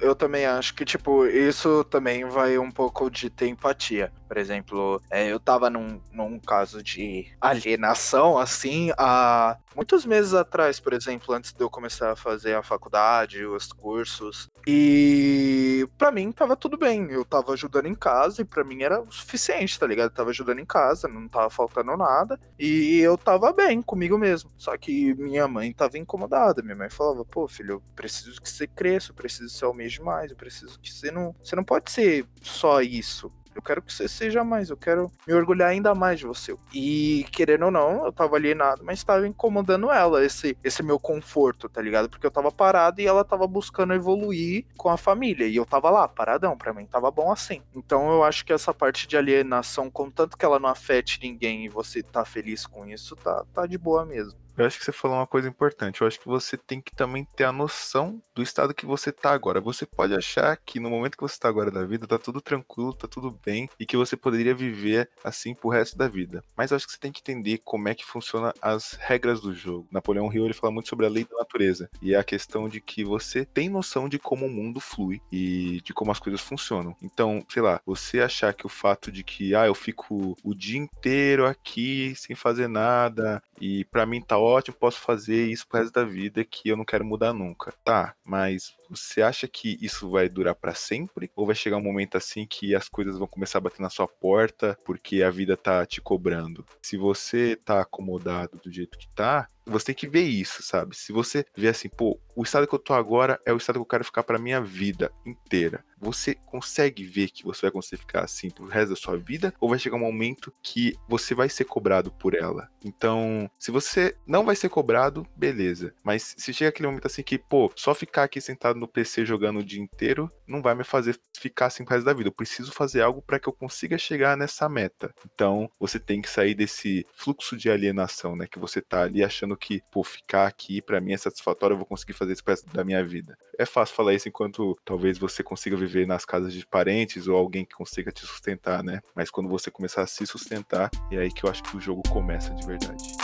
Eu também acho que, tipo, isso também vai um pouco de ter empatia. Por exemplo, é, eu tava num, num caso de alienação, assim, há muitos meses atrás, por exemplo, antes de eu começar a fazer a faculdade, os cursos. E para mim tava tudo bem. Eu tava ajudando em casa e para mim era o suficiente, tá ligado? Eu tava ajudando em casa, não tava faltando nada. E eu tava bem comigo mesmo. Só que minha mãe tava incomodada. Minha mãe falava, pô, filho, eu preciso que você cresça, eu preciso você almeje mais, eu preciso que você não. Você não pode ser só isso. Eu quero que você seja mais, eu quero me orgulhar ainda mais de você. E querendo ou não, eu tava alienado, mas tava incomodando ela, esse, esse meu conforto, tá ligado? Porque eu tava parado e ela tava buscando evoluir com a família. E eu tava lá, paradão, pra mim tava bom assim. Então eu acho que essa parte de alienação, contanto que ela não afete ninguém e você tá feliz com isso, tá, tá de boa mesmo. Eu acho que você falou uma coisa importante. Eu acho que você tem que também ter a noção do estado que você tá agora. Você pode achar que no momento que você tá agora da vida, tá tudo tranquilo, tá tudo bem e que você poderia viver assim pro resto da vida. Mas eu acho que você tem que entender como é que funciona as regras do jogo. Napoleão Hill ele fala muito sobre a lei da natureza e a questão de que você tem noção de como o mundo flui e de como as coisas funcionam. Então, sei lá, você achar que o fato de que ah, eu fico o dia inteiro aqui sem fazer nada e para mim tá ótimo, posso fazer isso pro resto da vida que eu não quero mudar nunca. Tá, mas você acha que isso vai durar para sempre? Ou vai chegar um momento assim que as coisas vão começar a bater na sua porta porque a vida tá te cobrando? Se você tá acomodado do jeito que tá, você tem que ver isso, sabe? Se você vê assim, pô, o estado que eu tô agora é o estado que eu quero ficar pra minha vida inteira. Você consegue ver que você vai conseguir ficar assim pro resto da sua vida? Ou vai chegar um momento que você vai ser cobrado por ela? Então, se você não vai ser cobrado, beleza. Mas se chega aquele momento assim que, pô, só ficar aqui sentado no PC jogando o dia inteiro não vai me fazer ficar assim pro resto da vida. Eu preciso fazer algo para que eu consiga chegar nessa meta. Então, você tem que sair desse fluxo de alienação, né? Que você tá ali achando que, pô, ficar aqui para mim é satisfatório, eu vou conseguir fazer isso pro resto da minha vida. É fácil falar isso enquanto talvez você consiga viver nas casas de parentes ou alguém que consiga te sustentar, né? Mas quando você começar a se sustentar, é aí que eu acho que o jogo começa de verdade.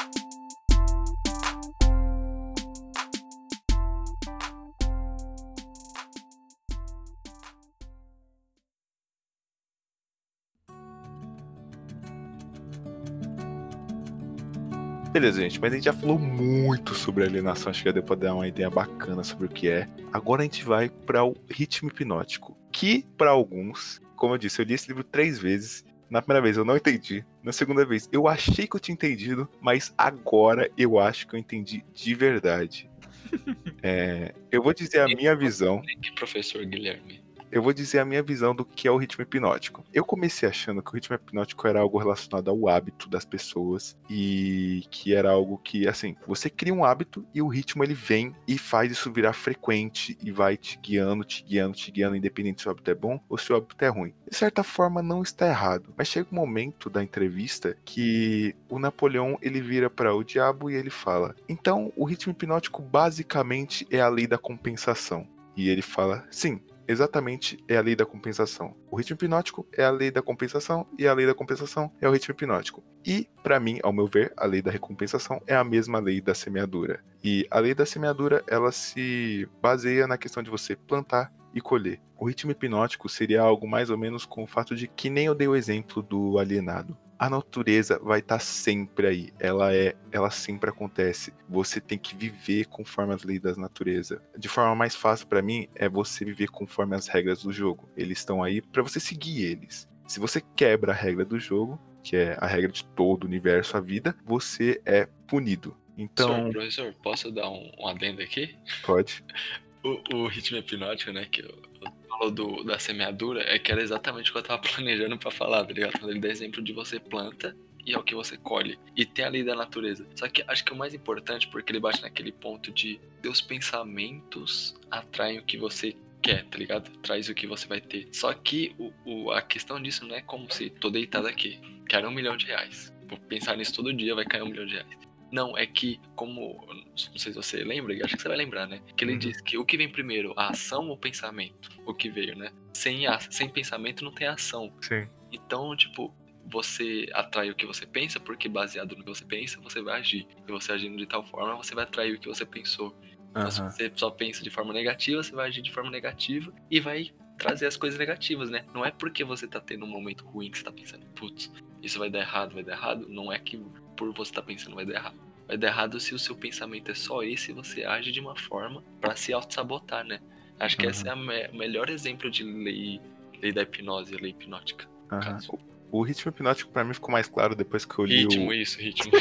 Beleza, gente, mas a gente já falou muito sobre alienação, acho que já deu pra dar uma ideia bacana sobre o que é. Agora a gente vai para o ritmo hipnótico, que para alguns, como eu disse, eu li esse livro três vezes. Na primeira vez eu não entendi, na segunda vez eu achei que eu tinha entendido, mas agora eu acho que eu entendi de verdade. É, eu vou dizer a minha visão. Professor Guilherme eu vou dizer a minha visão do que é o ritmo hipnótico. Eu comecei achando que o ritmo hipnótico era algo relacionado ao hábito das pessoas e que era algo que, assim, você cria um hábito e o ritmo ele vem e faz isso virar frequente e vai te guiando, te guiando, te guiando, independente se o hábito é bom ou se o hábito é ruim. De certa forma, não está errado, mas chega um momento da entrevista que o Napoleão ele vira para o diabo e ele fala: então o ritmo hipnótico basicamente é a lei da compensação. E ele fala: sim, exatamente é a lei da compensação. O ritmo hipnótico é a lei da compensação e a lei da compensação é o ritmo hipnótico. E, para mim, ao meu ver, a lei da recompensação é a mesma lei da semeadura. E a lei da semeadura, ela se baseia na questão de você plantar e colher. O ritmo hipnótico seria algo mais ou menos com o fato de que nem eu dei o exemplo do alienado a natureza vai estar tá sempre aí. Ela é, ela sempre acontece. Você tem que viver conforme as leis da natureza. De forma mais fácil para mim é você viver conforme as regras do jogo. Eles estão aí para você seguir eles. Se você quebra a regra do jogo, que é a regra de todo o universo, a vida, você é punido. Então, Senhor, professor, posso dar um, um adendo aqui? Pode. o, o ritmo hipnótico, né, que eu, eu falou do, da semeadura é que era exatamente o que eu tava planejando para falar, tá ligado? Ele dá exemplo de você planta e é o que você colhe. E tem a lei da natureza. Só que acho que o mais importante, porque ele bate naquele ponto de seus pensamentos atraem o que você quer, tá ligado? Traz o que você vai ter. Só que o, o, a questão disso não é como se tô deitado aqui, quero um milhão de reais. Vou pensar nisso todo dia, vai cair um milhão de reais. Não, é que, como. Não sei se você lembra, acho que você vai lembrar, né? Que ele uhum. diz que o que vem primeiro, a ação ou o pensamento? O que veio, né? Sem, a, sem pensamento não tem ação. Sim. Então, tipo, você atrai o que você pensa, porque baseado no que você pensa, você vai agir. E você agindo de tal forma, você vai atrair o que você pensou. Então, uhum. se você só pensa de forma negativa, você vai agir de forma negativa e vai trazer as coisas negativas, né? Não é porque você tá tendo um momento ruim que você tá pensando, putz, isso vai dar errado, vai dar errado. Não é que por você estar tá pensando vai dar errado. Vai dar errado se o seu pensamento é só esse e você age de uma forma para se auto-sabotar, né? Acho que uhum. esse é o me melhor exemplo de lei, lei da hipnose, lei hipnótica. Uhum. O, o, ritmo hipnótico para mim ficou mais claro depois que eu li ritmo, o... isso, ritmo.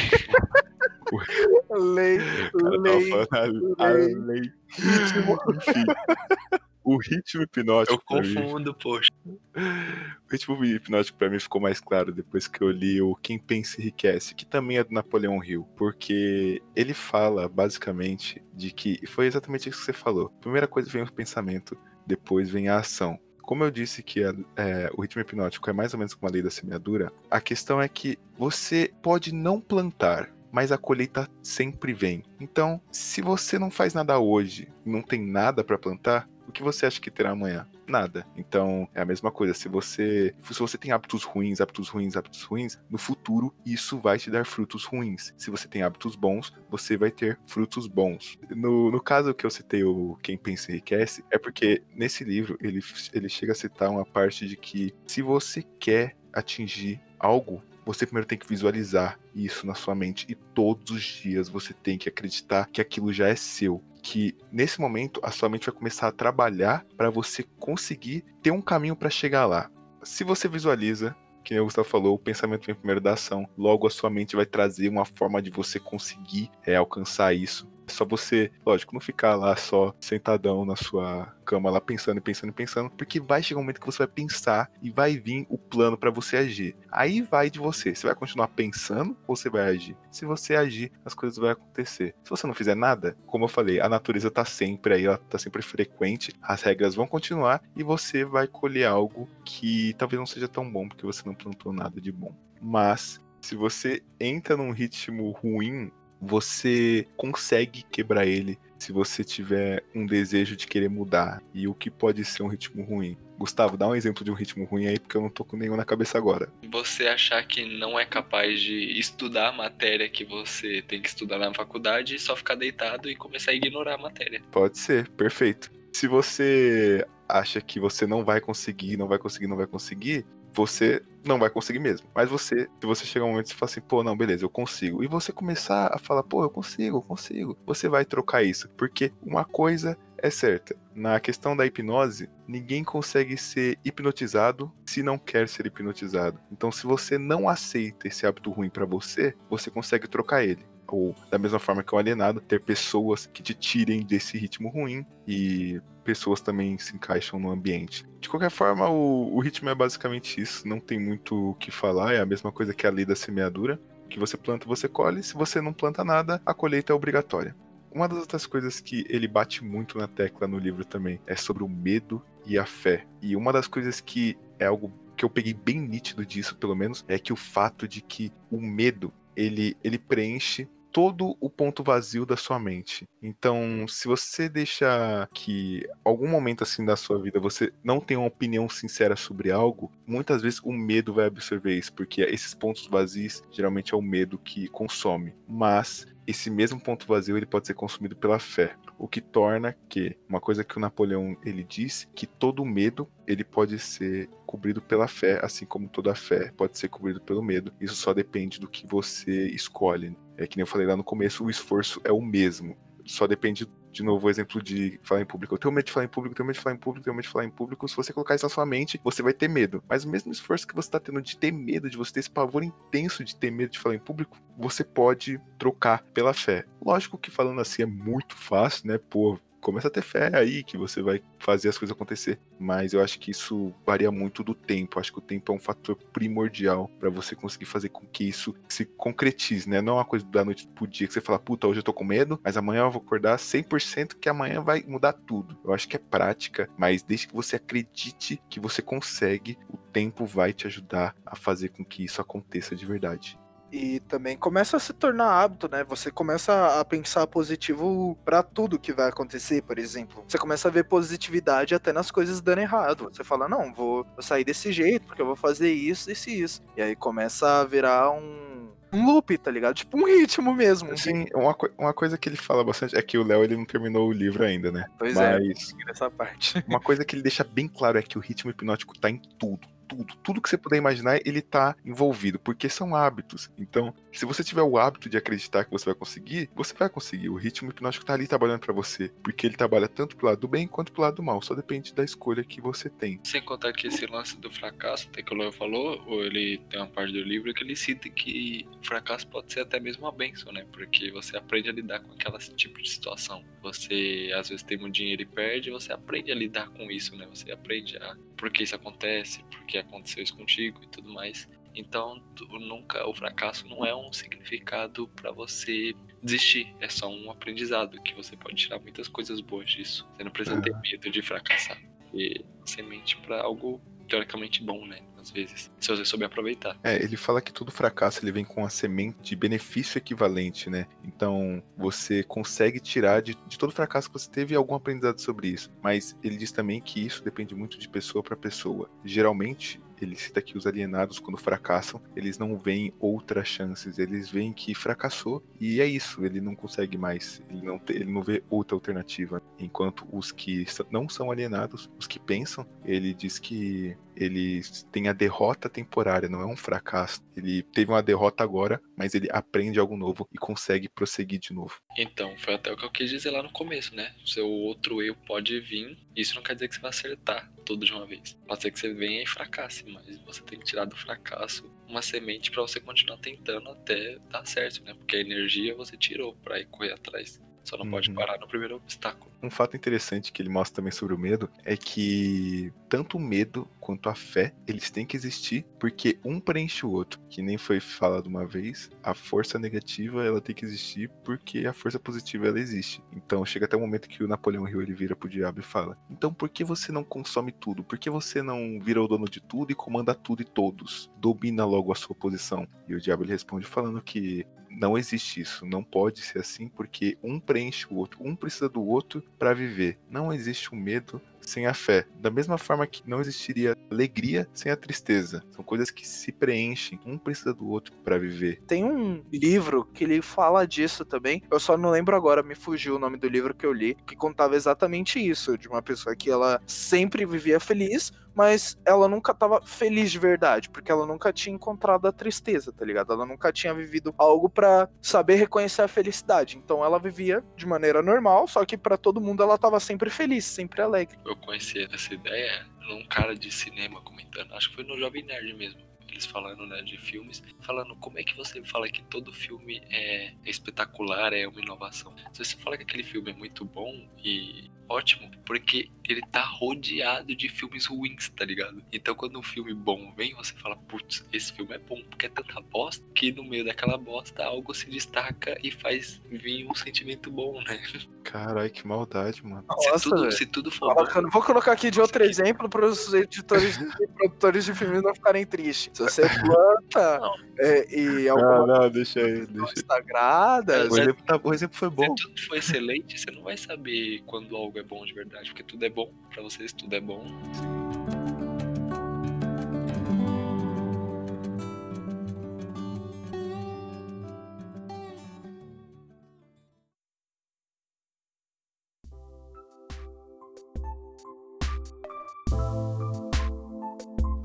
lei, lei, a, lei. Ritmo. Enfim. o ritmo hipnótico. Eu confundo, mim, poxa. O ritmo hipnótico para mim ficou mais claro depois que eu li o Quem Pensa Enriquece, que também é do Napoleão Hill, porque ele fala basicamente de que foi exatamente isso que você falou. Primeira coisa vem o pensamento, depois vem a ação. Como eu disse que é, é, o ritmo hipnótico é mais ou menos como a lei da semeadura, a questão é que você pode não plantar, mas a colheita sempre vem. Então, se você não faz nada hoje, não tem nada para plantar, o que você acha que terá amanhã? Nada. Então, é a mesma coisa. Se você, se você tem hábitos ruins, hábitos ruins, hábitos ruins, no futuro isso vai te dar frutos ruins. Se você tem hábitos bons, você vai ter frutos bons. No, no caso que eu citei, o Quem Pensa Enriquece, é porque nesse livro ele, ele chega a citar uma parte de que se você quer atingir algo, você primeiro tem que visualizar isso na sua mente e todos os dias você tem que acreditar que aquilo já é seu que nesse momento a sua mente vai começar a trabalhar para você conseguir ter um caminho para chegar lá. Se você visualiza, que o Gustavo falou, o pensamento vem primeiro da ação, logo a sua mente vai trazer uma forma de você conseguir é, alcançar isso. É só você, lógico, não ficar lá só sentadão na sua cama lá pensando e pensando e pensando, porque vai chegar um momento que você vai pensar e vai vir o plano para você agir. Aí vai de você. Você vai continuar pensando ou você vai agir? Se você agir, as coisas vão acontecer. Se você não fizer nada, como eu falei, a natureza tá sempre aí, ela tá sempre frequente, as regras vão continuar e você vai colher algo que talvez não seja tão bom porque você não plantou nada de bom. Mas se você entra num ritmo ruim, você consegue quebrar ele se você tiver um desejo de querer mudar. E o que pode ser um ritmo ruim? Gustavo, dá um exemplo de um ritmo ruim aí, porque eu não tô com nenhum na cabeça agora. Você achar que não é capaz de estudar a matéria que você tem que estudar na faculdade e só ficar deitado e começar a ignorar a matéria. Pode ser, perfeito. Se você acha que você não vai conseguir, não vai conseguir, não vai conseguir, você não vai conseguir mesmo. Mas você, se você chegar um momento e falar assim, pô, não, beleza, eu consigo. E você começar a falar, pô, eu consigo, eu consigo. Você vai trocar isso. Porque uma coisa é certa. Na questão da hipnose, ninguém consegue ser hipnotizado se não quer ser hipnotizado. Então, se você não aceita esse hábito ruim para você, você consegue trocar ele ou da mesma forma que o alienado, ter pessoas que te tirem desse ritmo ruim e pessoas também se encaixam no ambiente. De qualquer forma, o, o ritmo é basicamente isso, não tem muito o que falar, é a mesma coisa que a lei da semeadura. que você planta, você colhe, se você não planta nada, a colheita é obrigatória. Uma das outras coisas que ele bate muito na tecla no livro também é sobre o medo e a fé. E uma das coisas que é algo que eu peguei bem nítido disso, pelo menos, é que o fato de que o medo ele, ele preenche todo o ponto vazio da sua mente. Então, se você deixa que algum momento assim da sua vida você não tem uma opinião sincera sobre algo, muitas vezes o medo vai absorver isso, porque esses pontos vazios geralmente é o medo que consome. Mas esse mesmo ponto vazio ele pode ser consumido pela fé, o que torna que uma coisa que o Napoleão ele disse que todo medo ele pode ser cobrido pela fé, assim como toda fé pode ser cobrido pelo medo. Isso só depende do que você escolhe. É que nem eu falei lá no começo, o esforço é o mesmo. Só depende, de novo, o exemplo de falar em público. Eu tenho medo de falar em público, tenho medo de falar em público, tenho medo de falar em público. Se você colocar isso na sua mente, você vai ter medo. Mas o mesmo esforço que você está tendo de ter medo, de você ter esse pavor intenso de ter medo de falar em público, você pode trocar pela fé. Lógico que falando assim é muito fácil, né? Pô, começa a ter fé aí que você vai fazer as coisas acontecer. Mas eu acho que isso varia muito do tempo. Acho que o tempo é um fator primordial para você conseguir fazer com que isso se concretize, né? Não é uma coisa da noite pro dia que você fala, puta, hoje eu tô com medo, mas amanhã eu vou acordar 100% que amanhã vai mudar tudo. Eu acho que é prática, mas desde que você acredite que você consegue, o tempo vai te ajudar a fazer com que isso aconteça de verdade. E também começa a se tornar hábito, né? Você começa a pensar positivo para tudo que vai acontecer, por exemplo. Você começa a ver positividade até nas coisas dando errado. Você fala, não, vou, vou sair desse jeito, porque eu vou fazer isso, isso e isso. E aí começa a virar um, um loop, tá ligado? Tipo um ritmo mesmo. Sim, uma, uma coisa que ele fala bastante é que o Léo ele não terminou o livro ainda, né? Pois é, Mas é, nessa parte. uma coisa que ele deixa bem claro é que o ritmo hipnótico tá em tudo tudo. Tudo que você puder imaginar, ele tá envolvido, porque são hábitos. Então, se você tiver o hábito de acreditar que você vai conseguir, você vai conseguir. O ritmo hipnótico tá ali trabalhando para você, porque ele trabalha tanto pro lado do bem quanto pro lado do mal, só depende da escolha que você tem. Sem contar que esse lance do fracasso, até que o Léo falou, ou ele tem uma parte do livro que ele cita que o fracasso pode ser até mesmo uma benção, né? Porque você aprende a lidar com aquela tipo de situação. Você às vezes tem muito dinheiro e perde, você aprende a lidar com isso, né? Você aprende a por que isso acontece, por que aconteceu isso contigo e tudo mais. Então, nunca o fracasso não é um significado para você desistir, é só um aprendizado que você pode tirar muitas coisas boas disso. Você não precisa ter medo de fracassar. E semente para algo teoricamente bom, né? Às vezes, se você souber aproveitar. É, ele fala que todo fracasso ele vem com a semente de benefício equivalente, né? Então você consegue tirar de, de todo fracasso que você teve algum aprendizado sobre isso. Mas ele diz também que isso depende muito de pessoa para pessoa. Geralmente, ele cita que os alienados, quando fracassam, eles não veem outras chances, eles veem que fracassou e é isso, ele não consegue mais, ele não, te, ele não vê outra alternativa. Enquanto os que não são alienados, os que pensam, ele diz que ele tem a derrota temporária, não é um fracasso. Ele teve uma derrota agora, mas ele aprende algo novo e consegue prosseguir de novo. Então, foi até o que eu quis dizer lá no começo, né? Seu outro eu pode vir, isso não quer dizer que você vai acertar tudo de uma vez. Pode ser que você venha e fracasse, mas você tem que tirar do fracasso uma semente para você continuar tentando até dar certo, né? Porque a energia você tirou para ir correr atrás. Só não uhum. pode parar no primeiro obstáculo. Um fato interessante que ele mostra também sobre o medo é que tanto o medo quanto a fé, eles têm que existir porque um preenche o outro. Que nem foi falado uma vez, a força negativa ela tem que existir porque a força positiva ela existe. Então chega até o momento que o Napoleão Hill ele vira pro diabo e fala: "Então por que você não consome tudo? Por que você não vira o dono de tudo e comanda tudo e todos? Domina logo a sua posição?" E o diabo ele responde falando que não existe isso, não pode ser assim porque um preenche o outro, um precisa do outro para viver. Não existe o um medo sem a fé. Da mesma forma que não existiria alegria sem a tristeza. São coisas que se preenchem, um precisa do outro para viver. Tem um livro que ele fala disso também. Eu só não lembro agora, me fugiu o nome do livro que eu li, que contava exatamente isso, de uma pessoa que ela sempre vivia feliz, mas ela nunca tava feliz de verdade, porque ela nunca tinha encontrado a tristeza, tá ligado? Ela nunca tinha vivido algo para saber reconhecer a felicidade. Então ela vivia de maneira normal, só que para todo mundo ela tava sempre feliz, sempre alegre. Eu conheci essa ideia num cara de cinema comentando, acho que foi no Jovem Nerd mesmo eles falando né, de filmes, falando como é que você fala que todo filme é espetacular, é uma inovação. Se você fala que aquele filme é muito bom e ótimo, porque ele tá rodeado de filmes ruins, tá ligado? Então quando um filme bom vem, você fala, putz, esse filme é bom, porque é tanta bosta que no meio daquela bosta algo se destaca e faz vir um sentimento bom, né? Caralho, que maldade, mano. Nossa, se, tudo, se tudo for bom. Eu vou colocar aqui de outro exemplo para os editores e produtores de filmes não ficarem tristes. Se você planta é, e alguma não, não, deixa aí, deixa sagrada. O exemplo, tá, o exemplo foi bom. Se tudo for excelente, você não vai saber quando algo é bom de verdade, porque tudo é bom para vocês, tudo é bom.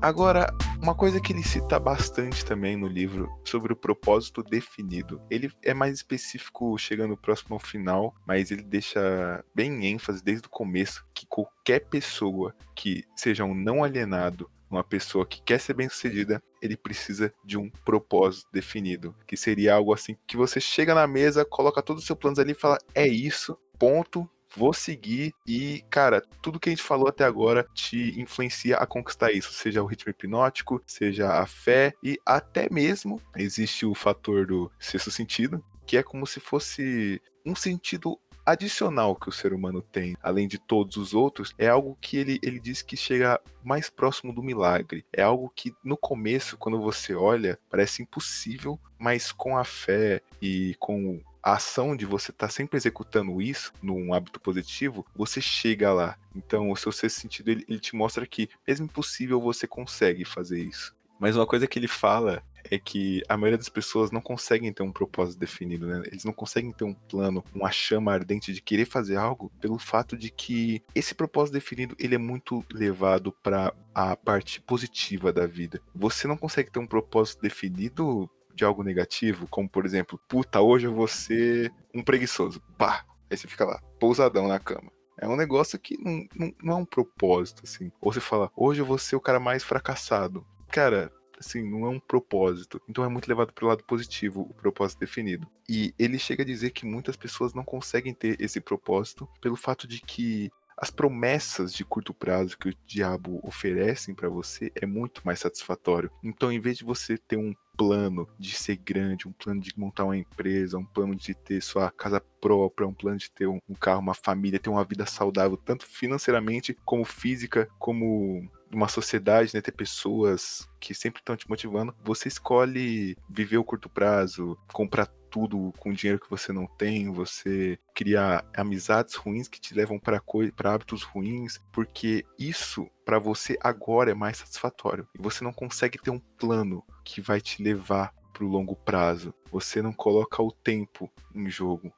Agora, uma coisa que ele cita bastante também no livro sobre o propósito definido. Ele é mais específico chegando próximo ao final, mas ele deixa bem ênfase desde o começo que qualquer pessoa que seja um não alienado, uma pessoa que quer ser bem-sucedida, ele precisa de um propósito definido, que seria algo assim que você chega na mesa, coloca todos os seus planos ali e fala: "É isso, ponto, vou seguir e, cara, tudo que a gente falou até agora te influencia a conquistar isso, seja o ritmo hipnótico, seja a fé e até mesmo existe o fator do sexto sentido, que é como se fosse um sentido adicional que o ser humano tem, além de todos os outros, é algo que ele, ele diz que chega mais próximo do milagre. É algo que no começo, quando você olha, parece impossível, mas com a fé e com a ação de você estar tá sempre executando isso num hábito positivo, você chega lá. Então, o seu sexto sentido ele, ele te mostra que, mesmo impossível, você consegue fazer isso. Mas uma coisa que ele fala é que a maioria das pessoas não conseguem ter um propósito definido, né? Eles não conseguem ter um plano, uma chama ardente de querer fazer algo pelo fato de que esse propósito definido, ele é muito levado para a parte positiva da vida. Você não consegue ter um propósito definido de algo negativo, como por exemplo, puta, hoje eu vou ser um preguiçoso. Pá! Aí você fica lá, pousadão na cama. É um negócio que não, não, não é um propósito, assim. Ou você fala, hoje eu vou ser o cara mais fracassado. Cara, assim, não é um propósito. Então é muito levado pro lado positivo, o propósito definido. E ele chega a dizer que muitas pessoas não conseguem ter esse propósito pelo fato de que as promessas de curto prazo que o diabo oferecem para você é muito mais satisfatório. Então, em vez de você ter um plano de ser grande, um plano de montar uma empresa, um plano de ter sua casa própria, um plano de ter um, carro, uma família, ter uma vida saudável, tanto financeiramente como física, como uma sociedade, né, ter pessoas que sempre estão te motivando, você escolhe viver o curto prazo, comprar tudo com dinheiro que você não tem, você criar amizades ruins que te levam para hábitos ruins, porque isso para você agora é mais satisfatório. E você não consegue ter um plano que vai te levar para o longo prazo. Você não coloca o tempo em jogo.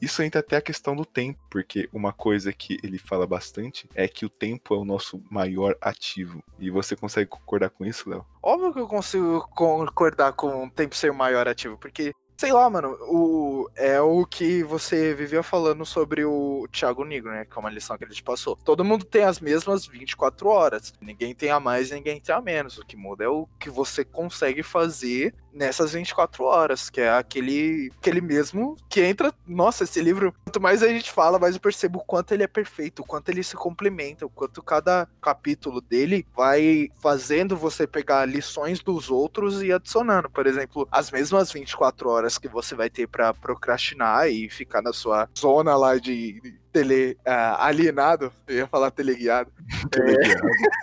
Isso entra até a questão do tempo, porque uma coisa que ele fala bastante é que o tempo é o nosso maior ativo. E você consegue concordar com isso, Léo? Óbvio que eu consigo concordar com o tempo ser o maior ativo, porque Sei lá, mano, o, é o que você vivia falando sobre o Thiago Negro, né? Que é uma lição que ele te passou. Todo mundo tem as mesmas 24 horas. Ninguém tem a mais, ninguém tem a menos. O que muda é o que você consegue fazer nessas 24 horas, que é aquele, aquele mesmo que entra. Nossa, esse livro, quanto mais a gente fala, mais eu percebo o quanto ele é perfeito, o quanto ele se complementa, o quanto cada capítulo dele vai fazendo você pegar lições dos outros e adicionando. Por exemplo, as mesmas 24 horas que você vai ter para procrastinar e ficar na sua zona lá de tele uh, alienado, eu ia falar teleguiado. teleguiado.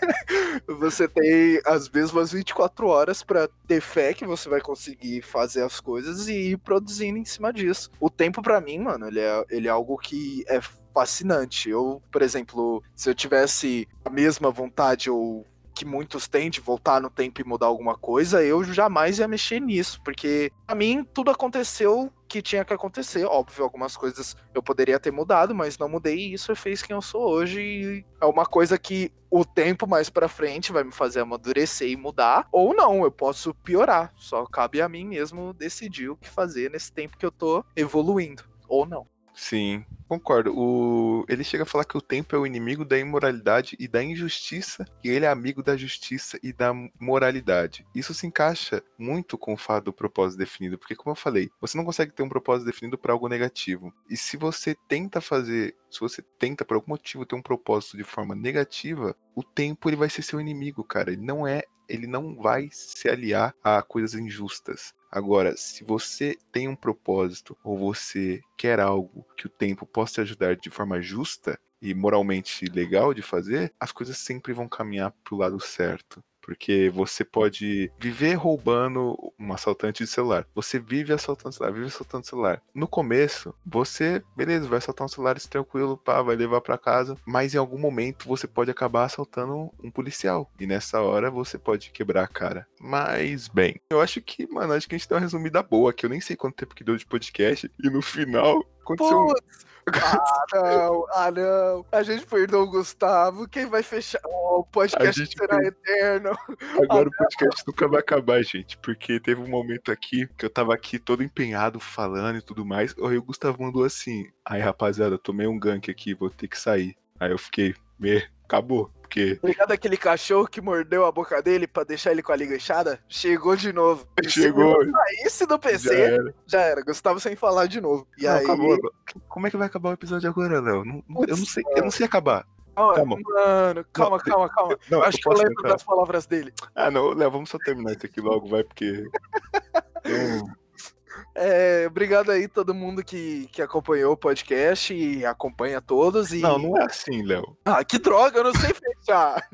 É, você tem as mesmas 24 horas para ter fé que você vai conseguir fazer as coisas e ir produzindo em cima disso. O tempo para mim, mano, ele é, ele é algo que é fascinante. Eu, por exemplo, se eu tivesse a mesma vontade ou que muitos têm de voltar no tempo e mudar alguma coisa, eu jamais ia mexer nisso, porque pra mim tudo aconteceu que tinha que acontecer. Óbvio, algumas coisas eu poderia ter mudado, mas não mudei e isso fez quem eu sou hoje. E é uma coisa que o tempo mais para frente vai me fazer amadurecer e mudar, ou não, eu posso piorar. Só cabe a mim mesmo decidir o que fazer nesse tempo que eu tô evoluindo, ou não. Sim, concordo. O... Ele chega a falar que o tempo é o inimigo da imoralidade e da injustiça, e ele é amigo da justiça e da moralidade. Isso se encaixa muito com o fato do propósito definido, porque, como eu falei, você não consegue ter um propósito definido para algo negativo. E se você tenta fazer, se você tenta por algum motivo ter um propósito de forma negativa, o tempo ele vai ser seu inimigo, cara. Ele não é ele não vai se aliar a coisas injustas. Agora, se você tem um propósito ou você quer algo que o tempo possa te ajudar de forma justa e moralmente legal de fazer, as coisas sempre vão caminhar para o lado certo. Porque você pode viver roubando um assaltante de celular. Você vive assaltando celular, vive assaltando celular. No começo, você, beleza, vai assaltar um celular tranquilo, pá, vai levar para casa. Mas em algum momento você pode acabar assaltando um policial. E nessa hora você pode quebrar a cara. Mas, bem, eu acho que, mano, acho que a gente deu uma resumida boa, que eu nem sei quanto tempo que deu de podcast. E no final, aconteceu. Putz. Ah, não, ah, não. A gente perdeu o Gustavo. Quem vai fechar? Oh, o podcast será eterno. Agora ah, o podcast nunca vai acabar, gente. Porque teve um momento aqui que eu tava aqui todo empenhado, falando e tudo mais. Aí o Gustavo mandou assim: Aí, rapaziada, tomei um gank aqui, vou ter que sair. Aí eu fiquei, me, acabou porque. Ligado aquele cachorro que mordeu a boca dele pra deixar ele com a liga inchada? Chegou de novo. Chegou. Saísse do PC, já era. já era. Gustavo sem falar de novo. E não, aí. Acabou. Como é que vai acabar o episódio agora, Léo? eu, não sei, eu não sei acabar. Calma. Mano, calma, não, calma, calma. Não, Acho que eu lembro tentar. das palavras dele. Ah, não, Léo, vamos só terminar isso aqui logo, vai, porque. É, obrigado aí todo mundo que, que acompanhou o podcast e acompanha todos. E... Não, não é assim, Léo. Ah, que droga, eu não sei fechar.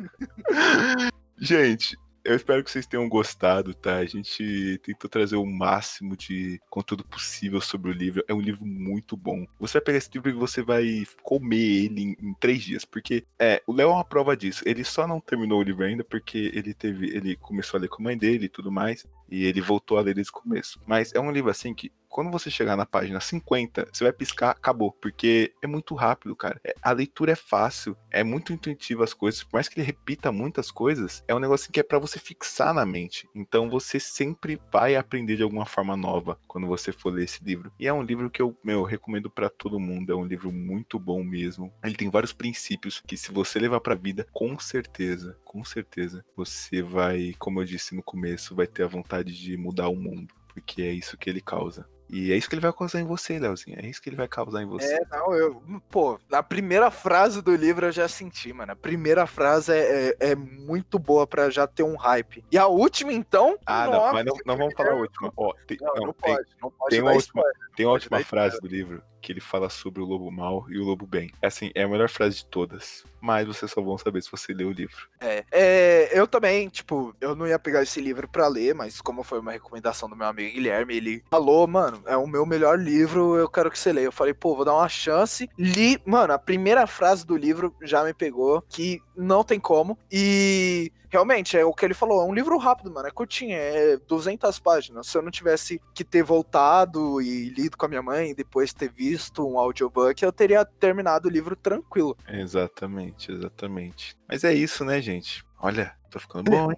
Gente, eu espero que vocês tenham gostado, tá? A gente tentou trazer o máximo de conteúdo possível sobre o livro. É um livro muito bom. Você vai pegar esse livro e você vai comer ele em, em três dias, porque é, o Léo é uma prova disso. Ele só não terminou o livro ainda porque ele teve, ele começou a ler com a mãe dele e tudo mais, e ele voltou a ler desde o começo. Mas é um livro assim que quando você chegar na página 50, você vai piscar, acabou, porque é muito rápido, cara. É, a leitura é fácil, é muito intuitiva as coisas, por mais que ele repita muitas coisas, é um negócio que é para você fixar na mente. Então você sempre vai aprender de alguma forma nova quando você for ler esse livro. E é um livro que eu, meu, recomendo para todo mundo, é um livro muito bom mesmo. Ele tem vários princípios que se você levar para vida, com certeza, com certeza, você vai, como eu disse no começo, vai ter a vontade de mudar o mundo, porque é isso que ele causa. E é isso que ele vai causar em você, Leozinho. É isso que ele vai causar em você. É, não, eu. Pô, na primeira frase do livro eu já senti, mano. A primeira frase é, é, é muito boa pra já ter um hype. E a última, então. Ah, não, mas não, não vamos falar a última. Ó, tem, não, não, não tem, pode, não pode. Tem uma última, tem uma última frase do livro que ele fala sobre o lobo mal e o lobo bem. É assim, é a melhor frase de todas. Mas vocês só vão saber se você ler o livro. É, é, eu também, tipo, eu não ia pegar esse livro para ler, mas como foi uma recomendação do meu amigo Guilherme, ele falou, mano, é o meu melhor livro, eu quero que você leia. Eu falei, pô, vou dar uma chance. Li, mano, a primeira frase do livro já me pegou, que não tem como. E realmente, é o que ele falou, é um livro rápido, mano, é curtinho, é 200 páginas. Se eu não tivesse que ter voltado e lido com a minha mãe, e depois ter visto um audiobook, eu teria terminado o livro tranquilo. Exatamente, exatamente. Mas é isso, né, gente? Olha, tô ficando bom, hein?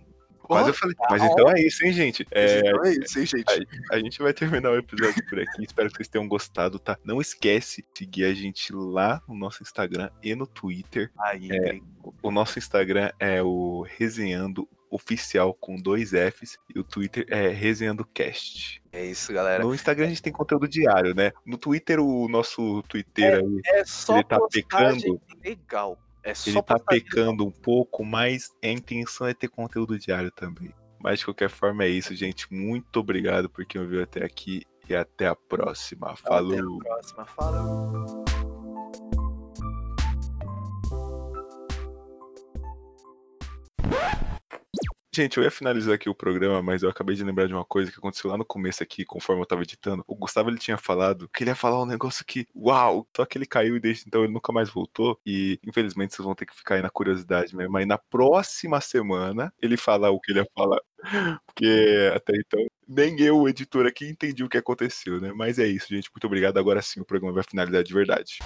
Quase eu falei. Mas então é isso, hein, gente? É, então é isso, hein, gente? A, a, gente vai terminar o episódio por aqui. Espero que vocês tenham gostado, tá? Não esquece de seguir a gente lá no nosso Instagram e no Twitter. Aí, é, o nosso Instagram é o Resenhando Oficial com dois Fs e o Twitter é Resenhando Cast. É isso, galera. No Instagram a gente tem conteúdo diário, né? No Twitter, o nosso Twitter é, aí, é só ele tá pecando. legal. É ele tá pecando um pouco, mas a intenção é ter conteúdo diário também. Mas de qualquer forma é isso, gente. Muito obrigado por quem ouviu até aqui e até a próxima. Falou. Até a próxima. Falou. Gente, eu ia finalizar aqui o programa, mas eu acabei de lembrar de uma coisa que aconteceu lá no começo aqui, conforme eu tava editando. O Gustavo ele tinha falado que ele ia falar um negócio que, uau, só que ele caiu e desde então ele nunca mais voltou. E infelizmente vocês vão ter que ficar aí na curiosidade mesmo. Mas na próxima semana ele fala o que ele ia falar. Porque até então nem eu, o editor aqui, entendi o que aconteceu, né? Mas é isso, gente. Muito obrigado. Agora sim o programa vai finalizar de verdade.